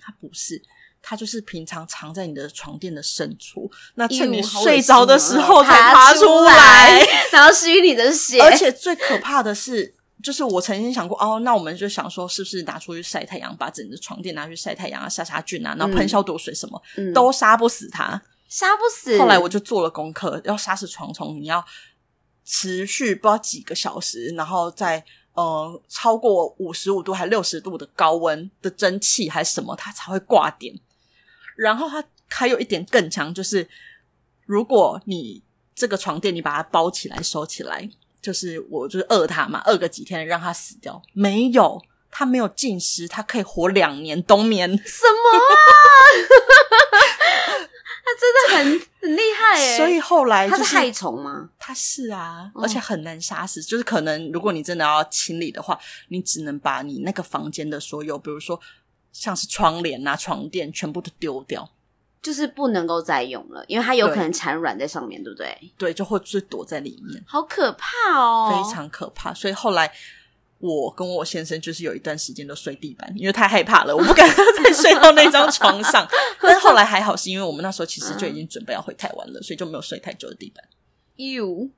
它不是，它就是平常藏在你的床垫的深处，那趁你睡着的时候才爬出来，然后吸你的血。而且最可怕的是。就是我曾经想过哦，那我们就想说，是不是拿出去晒太阳，把整个床垫拿去晒太阳啊，杀杀菌啊，然后喷消毒水什么，嗯、都杀不死它，杀不死。后来我就做了功课，要杀死床虫，你要持续不知道几个小时，然后再呃超过五十五度还六十度的高温的蒸汽还是什么，它才会挂点。然后它还有一点更强，就是如果你这个床垫你把它包起来收起来。就是我就是饿它嘛，饿个几天让它死掉。没有，它没有进食，它可以活两年冬眠。什么啊？[laughs] 它真的很很厉害哎！所以后来、就是、它是害虫吗？它是啊，而且很难杀死。就是可能如果你真的要清理的话，你只能把你那个房间的所有，比如说像是窗帘啊、床垫，全部都丢掉。就是不能够再用了，因为它有可能产卵在上面，对，不对？对，就会就躲在里面，好可怕哦，非常可怕。所以后来我跟我先生就是有一段时间都睡地板，因为太害怕了，我不敢 [laughs] 再睡到那张床上。但后来还好，是因为我们那时候其实就已经准备要回台湾了，嗯、所以就没有睡太久的地板。哟，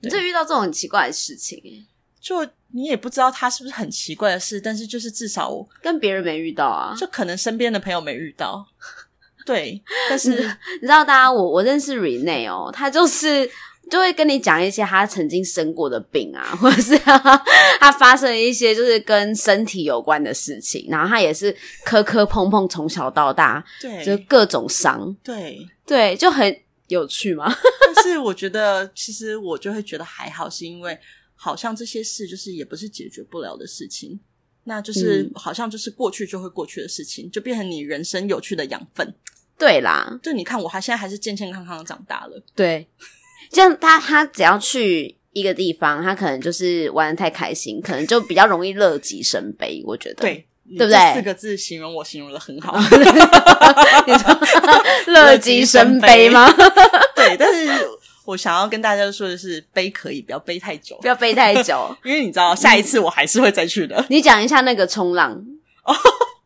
你就遇到这种很奇怪的事情，就你也不知道他是不是很奇怪的事，但是就是至少我跟别人没遇到啊，就可能身边的朋友没遇到。对，[laughs] 但是你知道，大家我我认识 Rene 哦，他就是就会跟你讲一些他曾经生过的病啊，[laughs] 或者是他，他发生一些就是跟身体有关的事情，然后他也是磕磕碰碰从小到大，对，就各种伤，对对，就很有趣嘛。[laughs] 但是我觉得，其实我就会觉得还好，是因为好像这些事就是也不是解决不了的事情。那就是、嗯、好像就是过去就会过去的事情，就变成你人生有趣的养分。对啦，就你看，我还现在还是健健康康的长大了。对，像他他只要去一个地方，他可能就是玩的太开心，可能就比较容易乐极生悲。我觉得，对，对不对？四个字形容我形容的很好。[laughs] 你说乐极生悲吗？[laughs] 对，但是。我想要跟大家说的是，背可以，不要背太久，不要背太久，[laughs] 因为你知道，下一次我还是会再去的。嗯、你讲一下那个冲浪哦，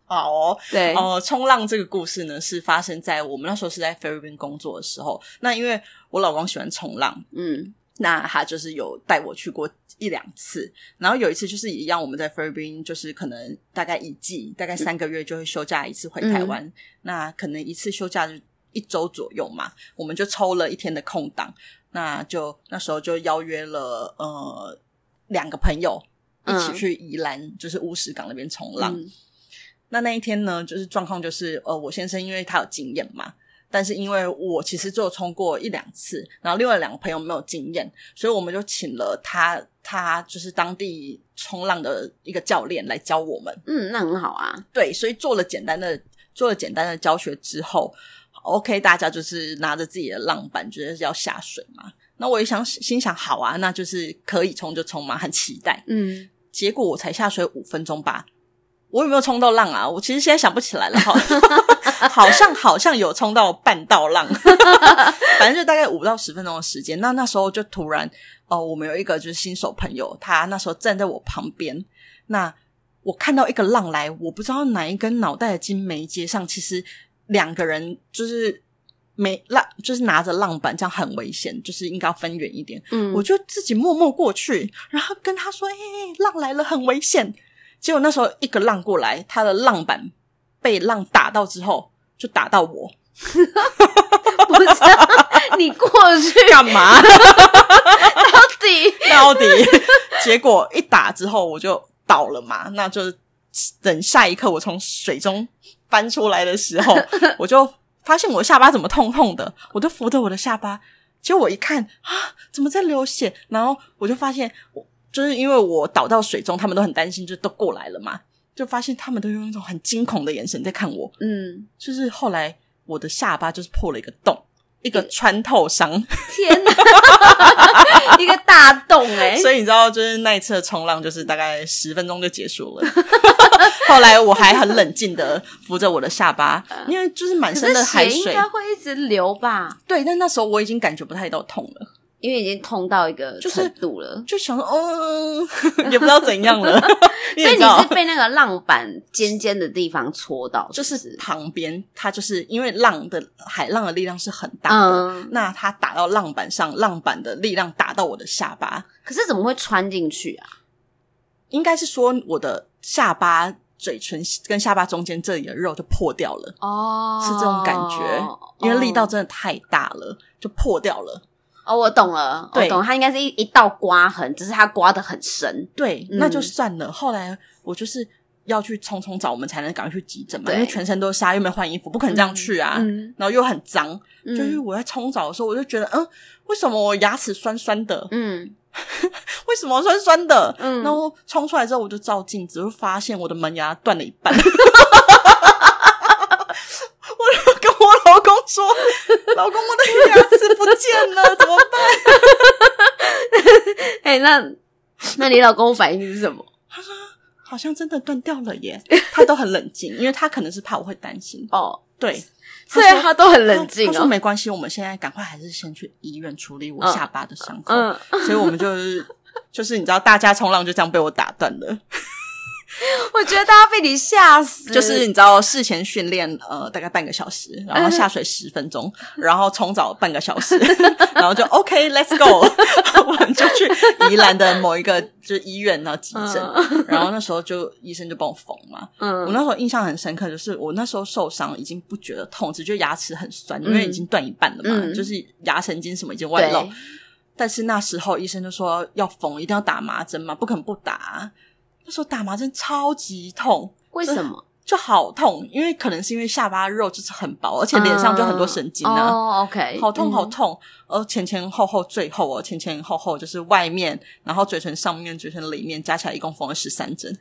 好哦，对呃，冲浪这个故事呢，是发生在我们那时候是在菲律宾工作的时候。那因为我老公喜欢冲浪，嗯，那他就是有带我去过一两次。然后有一次就是一样，我们在菲律宾，就是可能大概一季，大概三个月就会休假一次回台湾。嗯、那可能一次休假就。一周左右嘛，我们就抽了一天的空档，那就那时候就邀约了呃两个朋友一起去宜兰，嗯、就是乌石港那边冲浪。嗯、那那一天呢，就是状况就是呃，我先生因为他有经验嘛，但是因为我其实就冲过一两次，然后另外两个朋友没有经验，所以我们就请了他，他就是当地冲浪的一个教练来教我们。嗯，那很好啊。对，所以做了简单的做了简单的教学之后。OK，大家就是拿着自己的浪板，觉得要下水嘛。那我也想心想，好啊，那就是可以冲就冲嘛，很期待。嗯，结果我才下水五分钟吧，我有没有冲到浪啊？我其实现在想不起来了，好，[laughs] 好像好像有冲到半道浪，[laughs] 反正就大概五到十分钟的时间。那那时候就突然，哦、呃，我们有一个就是新手朋友，他那时候站在我旁边，那我看到一个浪来，我不知道哪一根脑袋的筋没接上，其实。两个人就是没浪，就是拿着浪板，这样很危险，就是应该要分远一点。嗯，我就自己默默过去，然后跟他说：“哎、欸，浪来了，很危险。”结果那时候一个浪过来，他的浪板被浪打到之后，就打到我。不是你过去干嘛？到底到底？结果一打之后，我就倒了嘛。那就等下一刻，我从水中。翻出来的时候，[laughs] 我就发现我的下巴怎么痛痛的，我就扶着我的下巴，结果我一看啊，怎么在流血？然后我就发现，我就是因为我倒到水中，他们都很担心，就都过来了嘛，就发现他们都用一种很惊恐的眼神在看我。嗯，就是后来我的下巴就是破了一个洞。一个穿透伤，[laughs] 天哪，一个大洞哎、欸！所以你知道，就是那一次的冲浪，就是大概十分钟就结束了。[laughs] 后来我还很冷静的扶着我的下巴，因为就是满身的海水，应该会一直流吧？对，但那时候我已经感觉不太到痛了。因为已经痛到一个程度了，就是、就想说，哦，[laughs] 也不知道怎样了。[laughs] 所以你是被那个浪板尖尖的地方戳到是是？就是旁边，它就是因为浪的海浪的力量是很大的，嗯、那它打到浪板上，浪板的力量打到我的下巴，可是怎么会穿进去啊？应该是说我的下巴、嘴唇跟下巴中间这里的肉就破掉了哦，是这种感觉，因为力道真的太大了，就破掉了。哦，我懂了，我懂了，它应该是一一道刮痕，只是它刮的很深。对，嗯、那就算了。后来我就是要去匆匆找我们才能赶快去急诊嘛，对因为全身都是沙，又没换衣服，不可能这样去啊。嗯、然后又很脏，嗯、就是我在冲澡的时候，我就觉得，嗯，为什么我牙齿酸酸的？嗯，[laughs] 为什么酸酸的？嗯，然后冲出来之后，我就照镜子，就发现我的门牙断了一半。[laughs] 老公说：“老公，我的牙齿不见了，[laughs] 怎么办？” [laughs] 哎、欸，那那你老公反应是什么？他说：“好像真的断掉了耶。”他都很冷静，因为他可能是怕我会担心。哦，对，所以他都很冷静、哦。他说：“没关系，我们现在赶快还是先去医院处理我下巴的伤口。嗯”嗯，所以我们就是就是你知道，大家冲浪就这样被我打断了。[laughs] 我觉得大家被你吓死，就是你知道事前训练呃大概半个小时，然后下水十分钟，[laughs] 然后冲澡半个小时，[laughs] 然后就 OK，Let's go，我们就去宜兰的某一个就是医院然后急诊，然后那时候就医生就帮我缝嘛。嗯，我那时候印象很深刻，就是我那时候受伤已经不觉得痛，只觉得牙齿很酸，因为已经断一半了嘛，嗯、就是牙神经什么已经外露。但是那时候医生就说要缝，一定要打麻针嘛，不可能不打。那时候打麻针超级痛，为什么？就好痛，因为可能是因为下巴肉就是很薄，而且脸上就很多神经啊。哦，OK，[laughs] 好痛好痛，呃，前前后后最后哦，前前后后就是外面，然后嘴唇上面、嘴唇里面加起来一共缝了十三针。哟，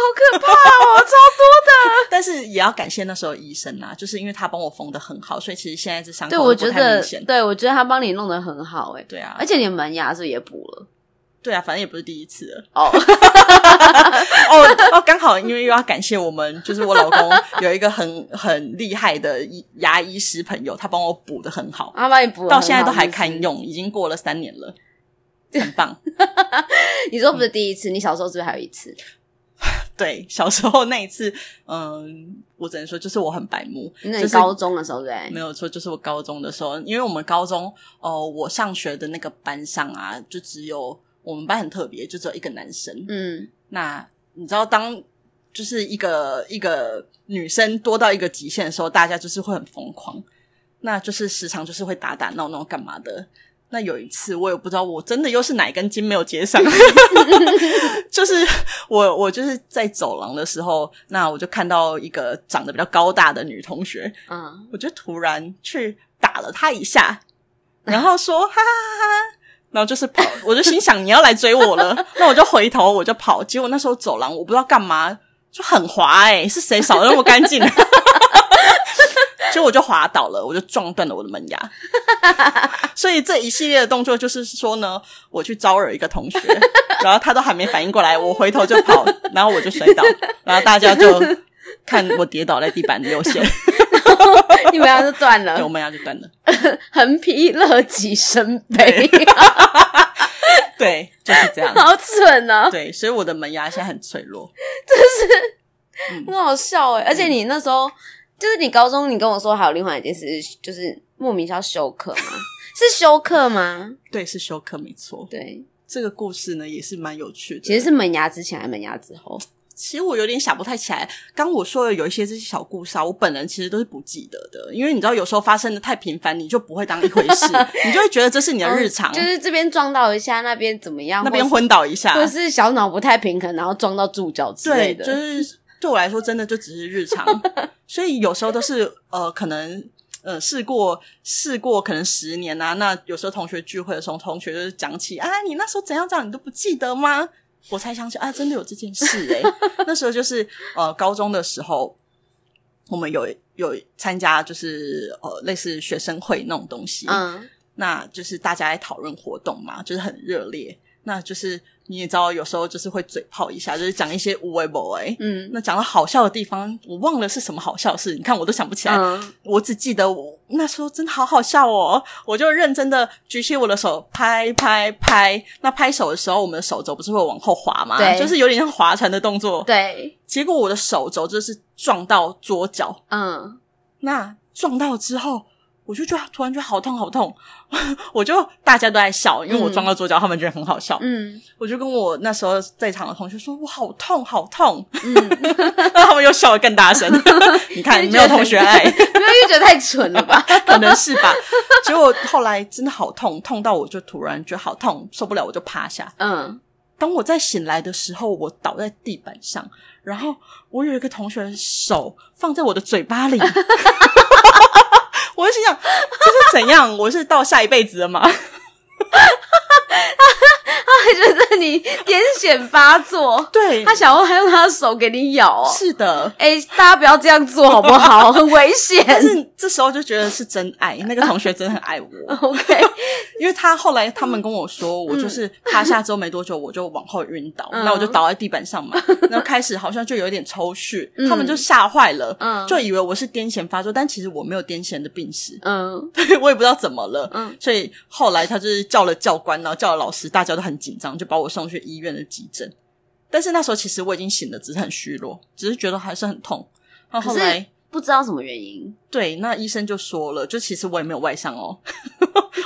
好可怕哦，超多的。[laughs] 但是也要感谢那时候医生啊，就是因为他帮我缝的很好，所以其实现在这伤口对我觉得，对我觉得他帮你弄得很好，哎，对啊，而且你的门牙是也补了。对啊，反正也不是第一次了。哦 [laughs] 哦哦，刚好因为又要感谢我们，就是我老公有一个很很厉害的牙医师朋友，他帮我补的很好，他帮你补，到现在都还堪用，已经过了三年了，很棒。[laughs] 你说不是第一次，嗯、你小时候是不是还有一次？[laughs] 对，小时候那一次，嗯，我只能说就是我很白目。那你高中的时候对、就是？没有错，就是我高中的时候，因为我们高中哦、呃，我上学的那个班上啊，就只有。我们班很特别，就只有一个男生。嗯，那你知道，当就是一个一个女生多到一个极限的时候，大家就是会很疯狂，那就是时常就是会打打闹闹干嘛的。那有一次，我也不知道，我真的又是哪根筋没有接上，[laughs] [laughs] 就是我我就是在走廊的时候，那我就看到一个长得比较高大的女同学，嗯，我就突然去打了她一下，然后说哈哈哈哈。然后就是跑，我就心想你要来追我了，[laughs] 那我就回头我就跑。结果那时候走廊我不知道干嘛就很滑诶、欸、是谁扫的那么干净？[laughs] 结果我就滑倒了，我就撞断了我的门牙。所以这一系列的动作就是说呢，我去招惹一个同学，[laughs] 然后他都还没反应过来，我回头就跑，然后我就摔倒，然后大家就看我跌倒在地板流血。[laughs] 你门牙就断了，对，我门牙就断了。[laughs] 横批乐极生悲，[laughs] 对，就是这样，好蠢哦。对，所以我的门牙现在很脆弱，真是很好笑哎。而且你那时候，就是你高中，你跟我说还有另外一件事，就是莫名叫休克吗？是休克吗？对，是休克，没错。对，这个故事呢也是蛮有趣的。其实是门牙之前还是门牙之后？其实我有点想不太起来，刚我说的有一些这些小故事啊，我本人其实都是不记得的，因为你知道有时候发生的太频繁，你就不会当一回事，[laughs] 你就会觉得这是你的日常，哦、就是这边撞到一下，那边怎么样，那边昏倒一下，或者是小脑不太平衡，然后撞到助教之类的，对，就是对我来说真的就只是日常，[laughs] 所以有时候都是呃，可能呃试过试过可能十年啊，那有时候同学聚会的时候，同学就是讲起啊，你那时候怎样怎样，你都不记得吗？我才想起啊，真的有这件事诶、欸、那时候就是呃，高中的时候，我们有有参加，就是呃，类似学生会那种东西，嗯，那就是大家在讨论活动嘛，就是很热烈，那就是。你也知道，有时候就是会嘴炮一下，就是讲一些无为不为。嗯，那讲到好笑的地方，我忘了是什么好笑的事。你看，我都想不起来。嗯，我只记得我那时候真的好好笑哦，我就认真的举起我的手，拍拍拍。那拍手的时候，我们的手肘不是会往后滑吗？对，就是有点像划船的动作。对。结果我的手肘就是撞到桌角。嗯。那撞到之后。我就觉得突然觉得好痛好痛，[laughs] 我就大家都在笑，因为我撞到桌角，嗯、他们觉得很好笑。嗯，我就跟我那时候在场的同学说：“我好痛好痛。”嗯，[laughs] 那他们又笑得更大声。[laughs] 你看，没有同学爱，因为又觉得太蠢了吧？可能是吧。结果后来真的好痛，痛到我就突然觉得好痛，受不了，我就趴下。嗯，当我在醒来的时候，我倒在地板上，然后我有一个同学的手放在我的嘴巴里。我就心想，这是怎样？我是到下一辈子了吗？[laughs] 他还觉得你癫痫发作，对，他想要还用他的手给你咬，哦。是的，哎，大家不要这样做好不好？[laughs] 很危险。但是这时候就觉得是真爱，那个同学真的很爱我。OK，[laughs] 因为他后来他们跟我说，我就是趴下之后没多久，我就往后晕倒，那、嗯、我就倒在地板上嘛，[laughs] 然后开始好像就有一点抽搐，嗯、他们就吓坏了，嗯，就以为我是癫痫发作，但其实我没有癫痫的病史，嗯，对我也不知道怎么了，嗯，所以后来他就是叫了教官，然后叫了老师，大家都很紧张，就把我送去医院的急诊。但是那时候其实我已经醒了，只是很虚弱，只是觉得还是很痛。然后后来不知道什么原因，对，那医生就说了，就其实我也没有外伤哦。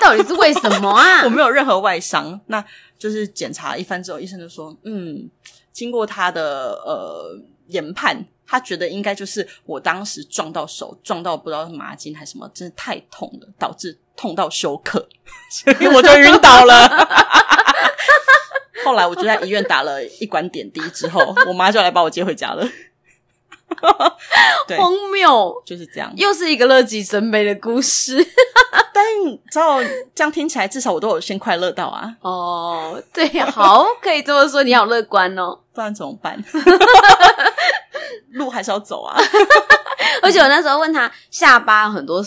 到底是为什么啊？[laughs] 我没有任何外伤，那就是检查一番之后，医生就说，嗯，经过他的呃研判，他觉得应该就是我当时撞到手，撞到不知道是麻筋还是什么，真的太痛了，导致痛到休克，[laughs] 所以我就晕倒了。[laughs] 后来我就在医院打了一管点滴之后，我妈就来把我接回家了。荒谬，就是这样，又是一个乐极生悲的故事。[laughs] 但你知道，这样听起来至少我都有先快乐到啊。哦，对，好，可以这么说，你好乐观哦。不然怎么办？[laughs] 路还是要走啊。而且我那时候问他下巴很多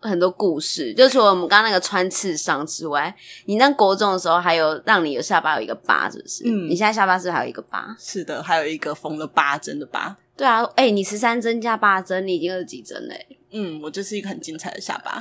很多故事，就除了我们刚刚那个穿刺伤之外，你那国中的时候还有让你有下巴有一个疤，是不是？嗯，你现在下巴是不是还有一个疤？是的，还有一个缝了八针的疤。对啊，哎、欸，你十三针加八针，你已经二十几针嘞。嗯，我就是一个很精彩的下巴。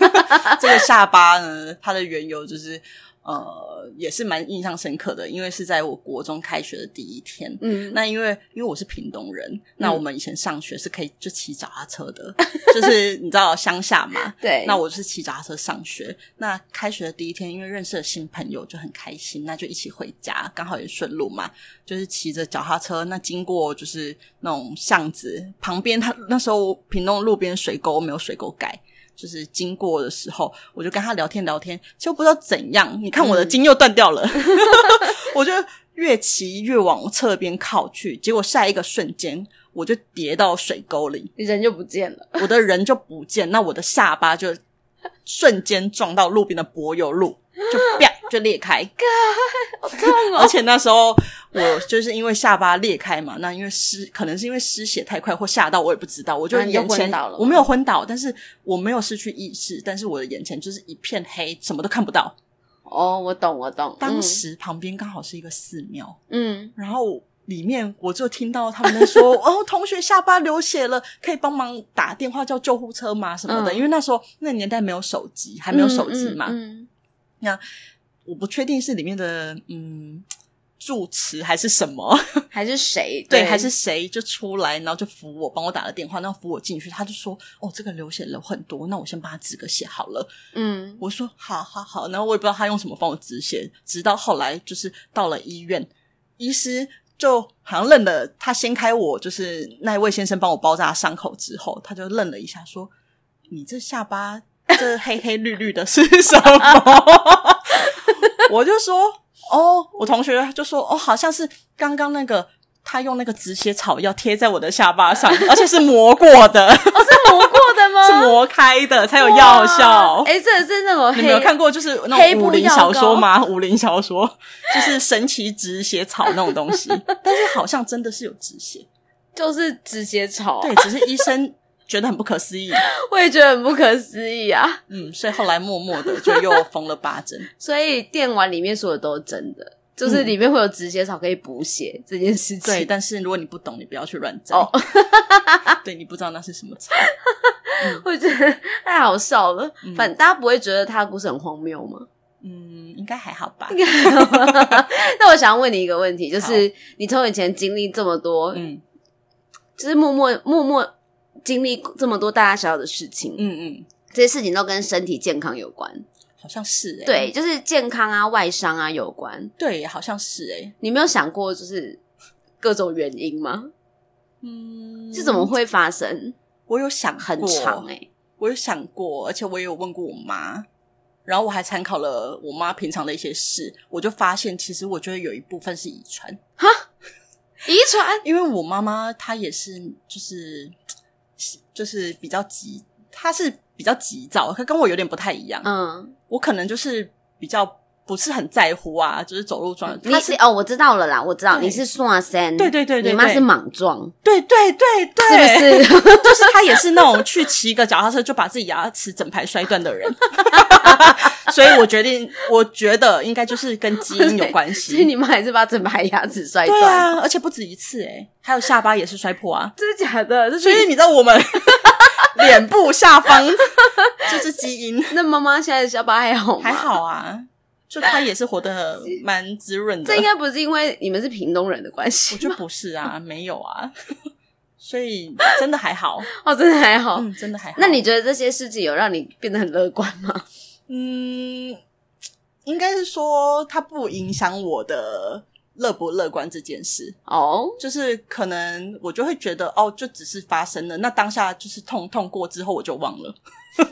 [laughs] 这个下巴呢，它的缘由就是。呃，也是蛮印象深刻的，因为是在我国中开学的第一天。嗯，那因为因为我是屏东人，嗯、那我们以前上学是可以就骑脚踏车的，[laughs] 就是你知道乡下嘛。[laughs] 对。那我是骑脚踏车上学。那开学的第一天，因为认识了新朋友，就很开心，那就一起回家，刚好也顺路嘛。就是骑着脚踏车，那经过就是那种巷子旁边，他那时候屏东路边水沟没有水沟盖。就是经过的时候，我就跟他聊天聊天，就不知道怎样。你看我的筋又断掉了，嗯、[laughs] 我就越骑越往侧边靠去，结果下一个瞬间我就跌到水沟里，人就不见了，我的人就不见，那我的下巴就瞬间撞到路边的柏油路，就啪 [laughs] 就裂开，好痛哦！而且那时候。我就是因为下巴裂开嘛，那因为失可能是因为失血太快或吓到我也不知道，我就眼前我没有昏倒，但是我没有失去意识，但是我的眼前就是一片黑，什么都看不到。哦，我懂，我懂。当时旁边刚好是一个寺庙，嗯，然后里面我就听到他们在说：“ [laughs] 哦，同学下巴流血了，可以帮忙打电话叫救护车吗？什么的？”嗯，因为那时候那年代没有手机，还没有手机嘛。嗯，嗯，那我不确定是里面的嗯。住持还是什么？还是谁？[laughs] 对，还是谁就出来，然后就扶我，帮我打了电话，然后扶我进去。他就说：“哦，这个流血流很多，那我先帮他止个血好了。”嗯，我说：“好好好。”然后我也不知道他用什么帮我止血，直到后来就是到了医院，医师就好像愣了，他掀开我，就是那一位先生帮我包扎伤口之后，他就愣了一下，说：“你这下巴这黑黑绿绿的是什么？” [laughs] 我就说。哦，我同学就说，哦，好像是刚刚那个他用那个止血草药贴在我的下巴上，[laughs] 而且是磨过的，[laughs] 哦，是磨过的吗？[laughs] 是磨开的才有药效。哎，这是那种，你没有看过，就是那种武林小说吗？武林小说就是神奇止血草那种东西，但是好像真的是有止血，就是止血草，对，只是医生。觉得很不可思议，我也觉得很不可思议啊。嗯，所以后来默默的就又缝了八针。所以电玩里面说的都是真的，就是里面会有止血草可以补血这件事情。对，但是如果你不懂，你不要去乱摘。哦，[laughs] 对，你不知道那是什么草。嗯，[laughs] 我觉得太好笑了。反正大家不会觉得他的故事很荒谬吗？嗯，应该还好吧。[laughs] 那我想要问你一个问题，就是你从以前经历这么多，嗯，就是默默默默。经历这么多大大小小的事情，嗯嗯，这些事情都跟身体健康有关，好像是哎、欸、对，就是健康啊、外伤啊有关，对，好像是哎、欸、你没有想过就是各种原因吗？嗯，是怎么会发生？我有想很长哎、欸、我有想过，而且我也有问过我妈，然后我还参考了我妈平常的一些事，我就发现其实我觉得有一部分是遗传，哈，遗传，[laughs] 因为我妈妈她也是就是。[tsk] 就是比较急，他是比较急躁，他跟我有点不太一样。嗯，我可能就是比较不是很在乎啊，就是走路撞。你是哦，我知道了啦，我知道你是刷身，对对对对，你妈是莽撞，对对对对，是不是？就是他也是那种去骑个脚踏车就把自己牙齿整排摔断的人。[laughs] 所以我决定，我觉得应该就是跟基因有关系。[laughs] 所以你妈还是把整排牙齿摔断，对啊，而且不止一次诶，还有下巴也是摔破啊，真的假的？所以你知道我们 [laughs] 脸部下方 [laughs] 就是基因。那妈妈现在的下巴还好吗？还好啊，就她也是活得蛮滋润的。这应该不是因为你们是屏东人的关系，我觉得不是啊，没有啊，[laughs] 所以真的还好哦，真的还好，嗯，真的还好。那你觉得这些事情有让你变得很乐观吗？嗯，应该是说它不影响我的乐不乐观这件事哦。Oh? 就是可能我就会觉得哦，就只是发生了，那当下就是痛痛过之后我就忘了。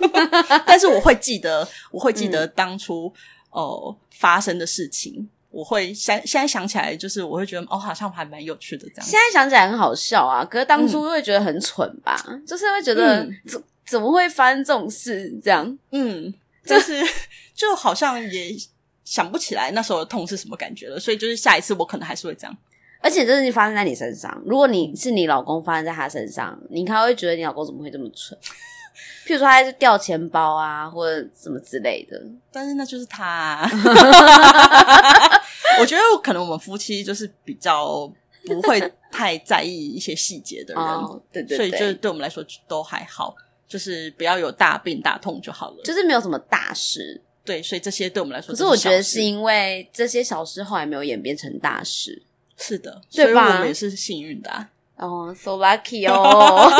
[laughs] 但是我会记得，我会记得当初哦、嗯呃、发生的事情。我会想现在想起来，就是我会觉得哦，好像还蛮有趣的这样。现在想起来很好笑啊，可是当初会觉得很蠢吧？嗯、就是会觉得怎、嗯、怎么会发生这种事？这样，嗯，就是 [laughs] 就好像也想不起来那时候的痛是什么感觉了，所以就是下一次我可能还是会这样。而且这是发生在你身上，如果你是你老公发生在他身上，你应该会觉得你老公怎么会这么蠢？[laughs] 譬如说他是掉钱包啊，或者什么之类的。但是那就是他啊。[laughs] 我觉得可能我们夫妻就是比较不会太在意一些细节的人，哦、对对对，所以就是对我们来说都还好，就是不要有大病大痛就好了，就是没有什么大事。对，所以这些对我们来说，可是我觉得是因为这些小事后来没有演变成大事。是的，所以我们也是幸运的啊。哦、[laughs] [laughs] oh,，so lucky 哦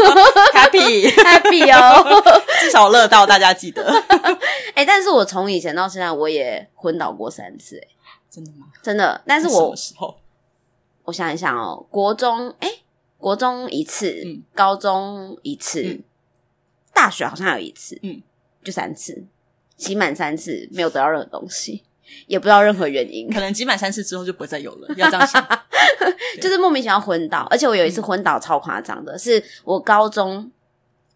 ，happy happy 哦，至少乐到大家记得。[laughs] 哎、欸，但是我从以前到现在，我也昏倒过三次、欸，哎，真的吗？真的。但是我什么时候？我想一想哦，国中，哎、欸，国中一次，嗯，高中一次，嗯，大学好像有一次，嗯，就三次，集满三次，没有得到任何东西。也不知道任何原因，可能集满三次之后就不会再有了。要这样想，[laughs] 就是莫名其妙昏倒，而且我有一次昏倒超夸张的，嗯，是我高中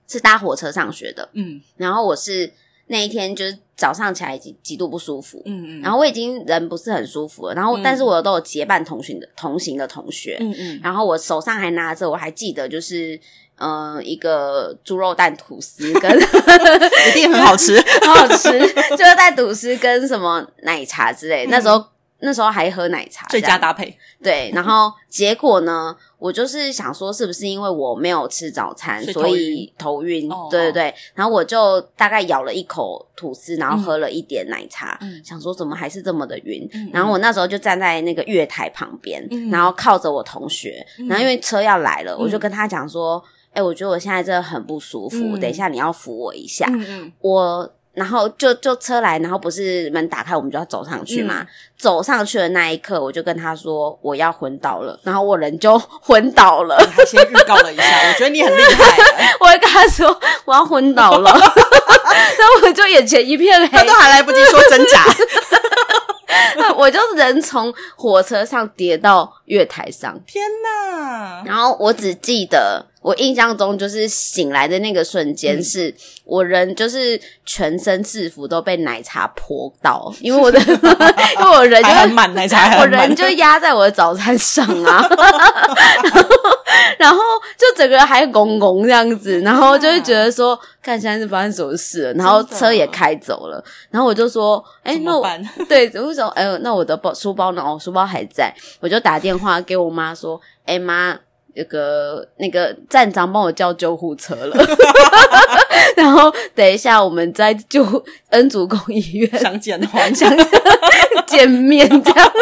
是搭火车上学的，嗯，然后我是那一天就是早上起来极极度不舒服，嗯嗯，然后我已经人不是很舒服了，然后但是我都有结伴同行的同行的同学，嗯嗯，然后我手上还拿着，我还记得就是。嗯、呃，一个猪肉蛋吐司跟 [laughs] 一定很好吃，[laughs] 很好吃，就是带吐司跟什么奶茶之类。嗯、那时候那时候还喝奶茶，最佳搭配。对，然后结果呢，我就是想说，是不是因为我没有吃早餐，所以头晕？头晕。对对对。然后我就大概咬了一口吐司，然后喝了一点奶茶，嗯、想说怎么还是这么的晕、嗯。然后我那时候就站在那个月台旁边、嗯，然后靠着我同学、嗯。然后因为车要来了，嗯、我就跟他讲说。哎、欸，我觉得我现在真的很不舒服，嗯、等一下你要扶我一下。嗯嗯，我然后就就车来，然后不是门打开，我们就要走上去嘛、嗯。走上去的那一刻，我就跟他说我要昏倒了，然后我人就 [laughs] 昏倒了。还先预告了一下，我觉得你很厉害。[laughs] 我会跟他说我要昏倒了，[laughs] 那我就眼前一片黑，他都还来不及说真假。[laughs] 我就人从火车上跌到月台上，天哪！然后我只记得，我印象中就是醒来的那个瞬间，是、嗯、我人就是全身制服都被奶茶泼到，[laughs] 因为我的，因为我人就很满奶茶，我人就压在我的早餐上啊，[laughs] 然后 [laughs] 然后就整个人还拱拱这样子，然后就会觉得说。看现在是发生什么事了，然后车也开走了，然后我就说：“哎、欸，那我 [laughs] 对，我说：哎呦，那我的包书包呢？我书包还在。”我就打电话给我妈说：“哎、欸、妈，那个那个站长帮我叫救护车了。[laughs] ”然后等一下我们在救恩主公医院相见的话，相见面这样，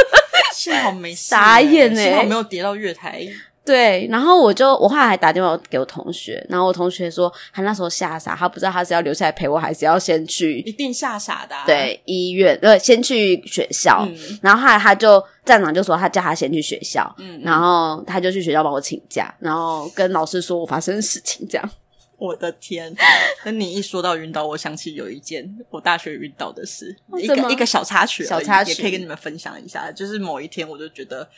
幸好没傻眼哎，幸好没有跌到月台。对，然后我就我后来还打电话给我同学，然后我同学说他那时候吓傻，他不知道他是要留下来陪我，还是要先去，一定吓傻的、啊。对，医院对，先去学校，嗯、然后后来他就站长就说他叫他先去学校，嗯，然后他就去学校帮我请假，然后跟老师说我发生事情这样。[laughs] 我的天，那你一说到晕倒，我想起有一件我大学晕倒的事，哦、一个一个小插曲，小插曲也可以跟你们分享一下，就是某一天我就觉得。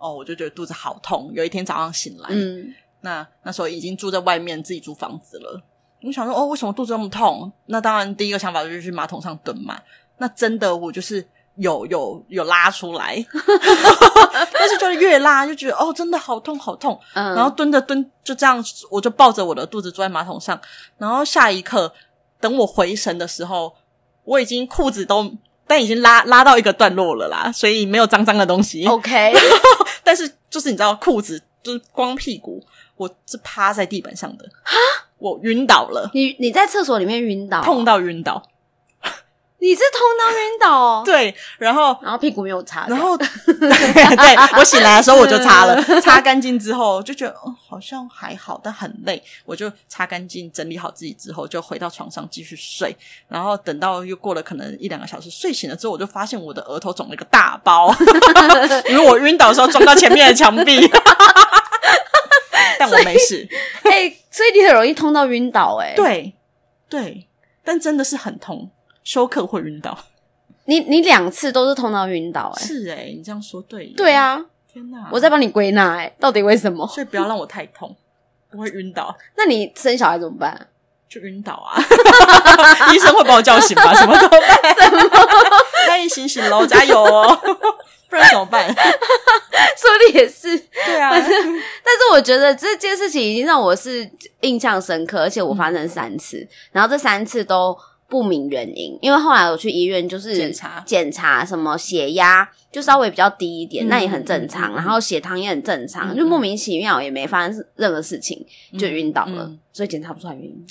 哦，我就觉得肚子好痛。有一天早上醒来，嗯，那那时候已经住在外面，自己租房子了。我想说，哦，为什么肚子那么痛？那当然，第一个想法就是去马桶上蹲嘛。那真的，我就是有有有拉出来，[laughs] 但是就是越拉就觉得哦，真的好痛好痛。嗯，然后蹲着蹲，就这样，我就抱着我的肚子坐在马桶上。然后下一刻，等我回神的时候，我已经裤子都。但已经拉拉到一个段落了啦，所以没有脏脏的东西。OK，[laughs] 但是就是你知道，裤子就是光屁股，我是趴在地板上的。哈，我晕倒了。你你在厕所里面晕倒，痛到晕倒。你是痛到晕倒哦？[laughs] 对，然后然后屁股没有擦，然后 [laughs] 对，我醒来的时候我就擦了，擦干净之后就觉得哦，好像还好，但很累，我就擦干净整理好自己之后就回到床上继续睡，然后等到又过了可能一两个小时，睡醒了之后我就发现我的额头肿了一个大包，[laughs] 因为我晕倒的时候撞到前面的墙壁，但我没事。哎、欸，所以你很容易痛到晕倒、欸，哎，对对，但真的是很痛。休克会晕倒，你你两次都是痛到晕倒、欸，哎，是哎、欸，你这样说对，对啊，天哪，我在帮你归纳，哎，到底为什么？所以不要让我太痛，我会晕倒。那你生小孩怎么办？就晕倒啊！[laughs] 医生会把我叫醒吧？[laughs] 什么都办？加一醒醒喽，加油哦！[laughs] 不然怎么办？说的也是，对啊。但是我觉得这件事情已经让我是印象深刻，而且我发生三次，嗯、然后这三次都不明原因。因为后来我去医院，就是检查检查什么血压就稍微比较低一点，嗯、那也很正常。嗯、然后血糖也很正常，嗯、就莫名其妙也没发生任何事情，就晕倒了，所以检查不出来原因。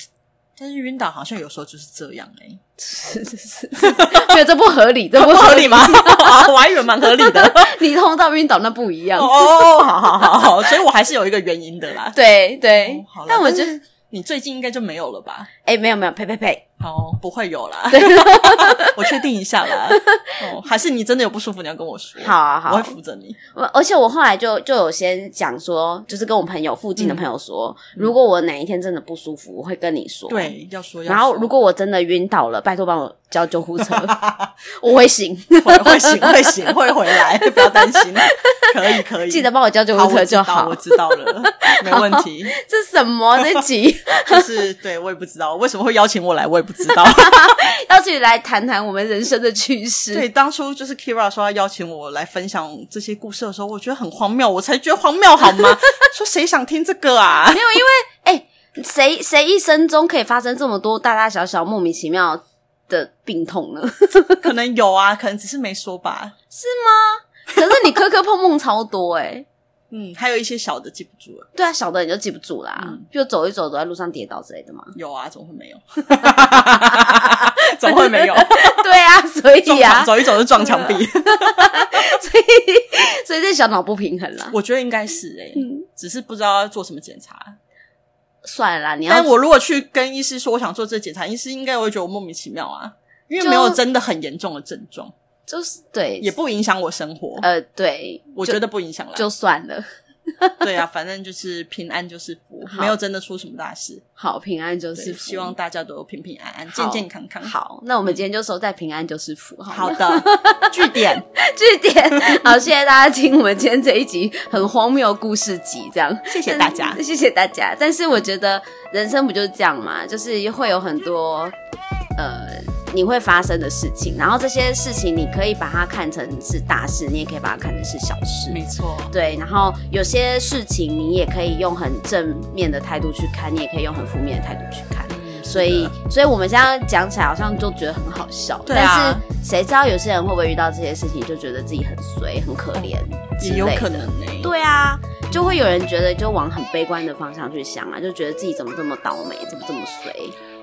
但是晕倒好像有时候就是这样哎、欸，是是是，觉得这不合理，[laughs] 这不合理吗？[laughs] 我还以为蛮合理的。[laughs] 你通到晕倒那不一样哦，好好好好，所以我还是有一个原因的啦。对对，哦、但我觉得你最近应该就没有了吧？哎、欸，没有没有，呸呸呸。哦，不会有啦，[laughs] [laughs] 我确定一下啦。哦，还是你真的有不舒服，你要跟我说。好啊，好，我会扶着你。我而且我后来就就有先讲说，就是跟我朋友附近的朋友说，如果我哪一天真的不舒服，我会跟你说。对，要说要。然后如果我真的晕倒了，拜托帮我叫救护车，[laughs] 我会醒，会会醒，会醒，会回来，不要担心。可以可以，记得帮我叫救护车就好。我知道了，没问题。这什么这集？就是对我也不知道为什么会邀请我来，我也不。知道，邀请你来谈谈我们人生的趣事。对，当初就是 Kira 说要邀请我来分享这些故事的时候，我觉得很荒谬，我才觉得荒谬好吗？[laughs] 说谁想听这个啊？没有，因为哎，谁谁一生中可以发生这么多大大小小莫名其妙的病痛呢？可能有啊，可能只是没说吧？是吗？可是你磕磕碰碰超多哎、欸。嗯，还有一些小的记不住了。对啊，小的你就记不住啦。嗯，就走一走，走在路上跌倒之类的嘛。有啊，怎么会没有？[laughs] 怎么会没有？[laughs] 对啊，所以啊，走一走就撞墙壁。[laughs] 所以，所以这小脑不平衡啦。我觉得应该是哎、欸，嗯，只是不知道要做什么检查。算了啦，你要。但我如果去跟医师说我想做这检查，医师应该会觉得我莫名其妙啊，因为没有真的很严重的症状。就是对，也不影响我生活。呃，对，我觉得不影响了，就算了。[laughs] 对啊，反正就是平安就是福，没有真的出什么大事。好，平安就是福，希望大家都平平安安、健健康康。好，那我们今天就说在平安就是福。好的，[laughs] 据点，据点。好，谢谢大家听我们今天这一集很荒谬故事集，这样谢谢大家，谢谢大家。但是我觉得人生不就是这样嘛，就是会有很多呃。你会发生的事情，然后这些事情你可以把它看成是大事，你也可以把它看成是小事。没错，对。然后有些事情你也可以用很正面的态度去看，你也可以用很负面的态度去看。嗯，所以，所以我们现在讲起来好像就觉得很好笑。但是谁知道有些人会不会遇到这些事情就觉得自己很衰、很可怜？也有可能呢、欸。对啊，就会有人觉得就往很悲观的方向去想啊，就觉得自己怎么这么倒霉，怎么这么衰。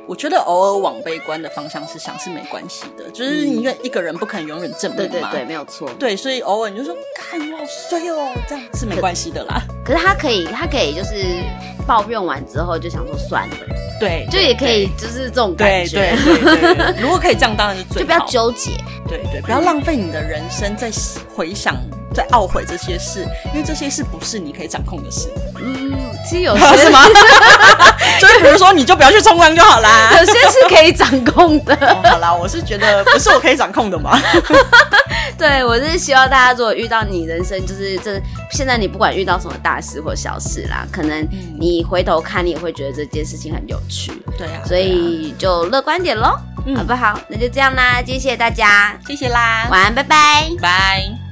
我觉得偶尔往悲观的方向是想是没关系的，就是因为一个人不可能永远正面嘛。对对对，没有错。对，所以偶尔你就说，看我好衰哦，这样是没关系的啦。可是他可以，他可以就是抱怨完之后就想说算了，对，就也可以就是这种感觉。对对对，对，对，如果可以这样，当然是最好。[laughs] 就不要纠结，对对，不要浪费你的人生在回想。在懊悔这些事，因为这些事不是你可以掌控的事。嗯，其实有些是吗？就是比如说，你就不要去冲浪就好啦。有些是可以掌控的。[laughs] 哦、好啦，我是觉得不是我可以掌控的嘛。[laughs] 对，我是希望大家如果遇到你人生就是这现在你不管遇到什么大事或小事啦，可能你回头看你也会觉得这件事情很有趣。对啊，所以就乐观点喽，嗯、好不好？那就这样啦，谢谢大家，谢谢啦，晚安，拜拜，拜。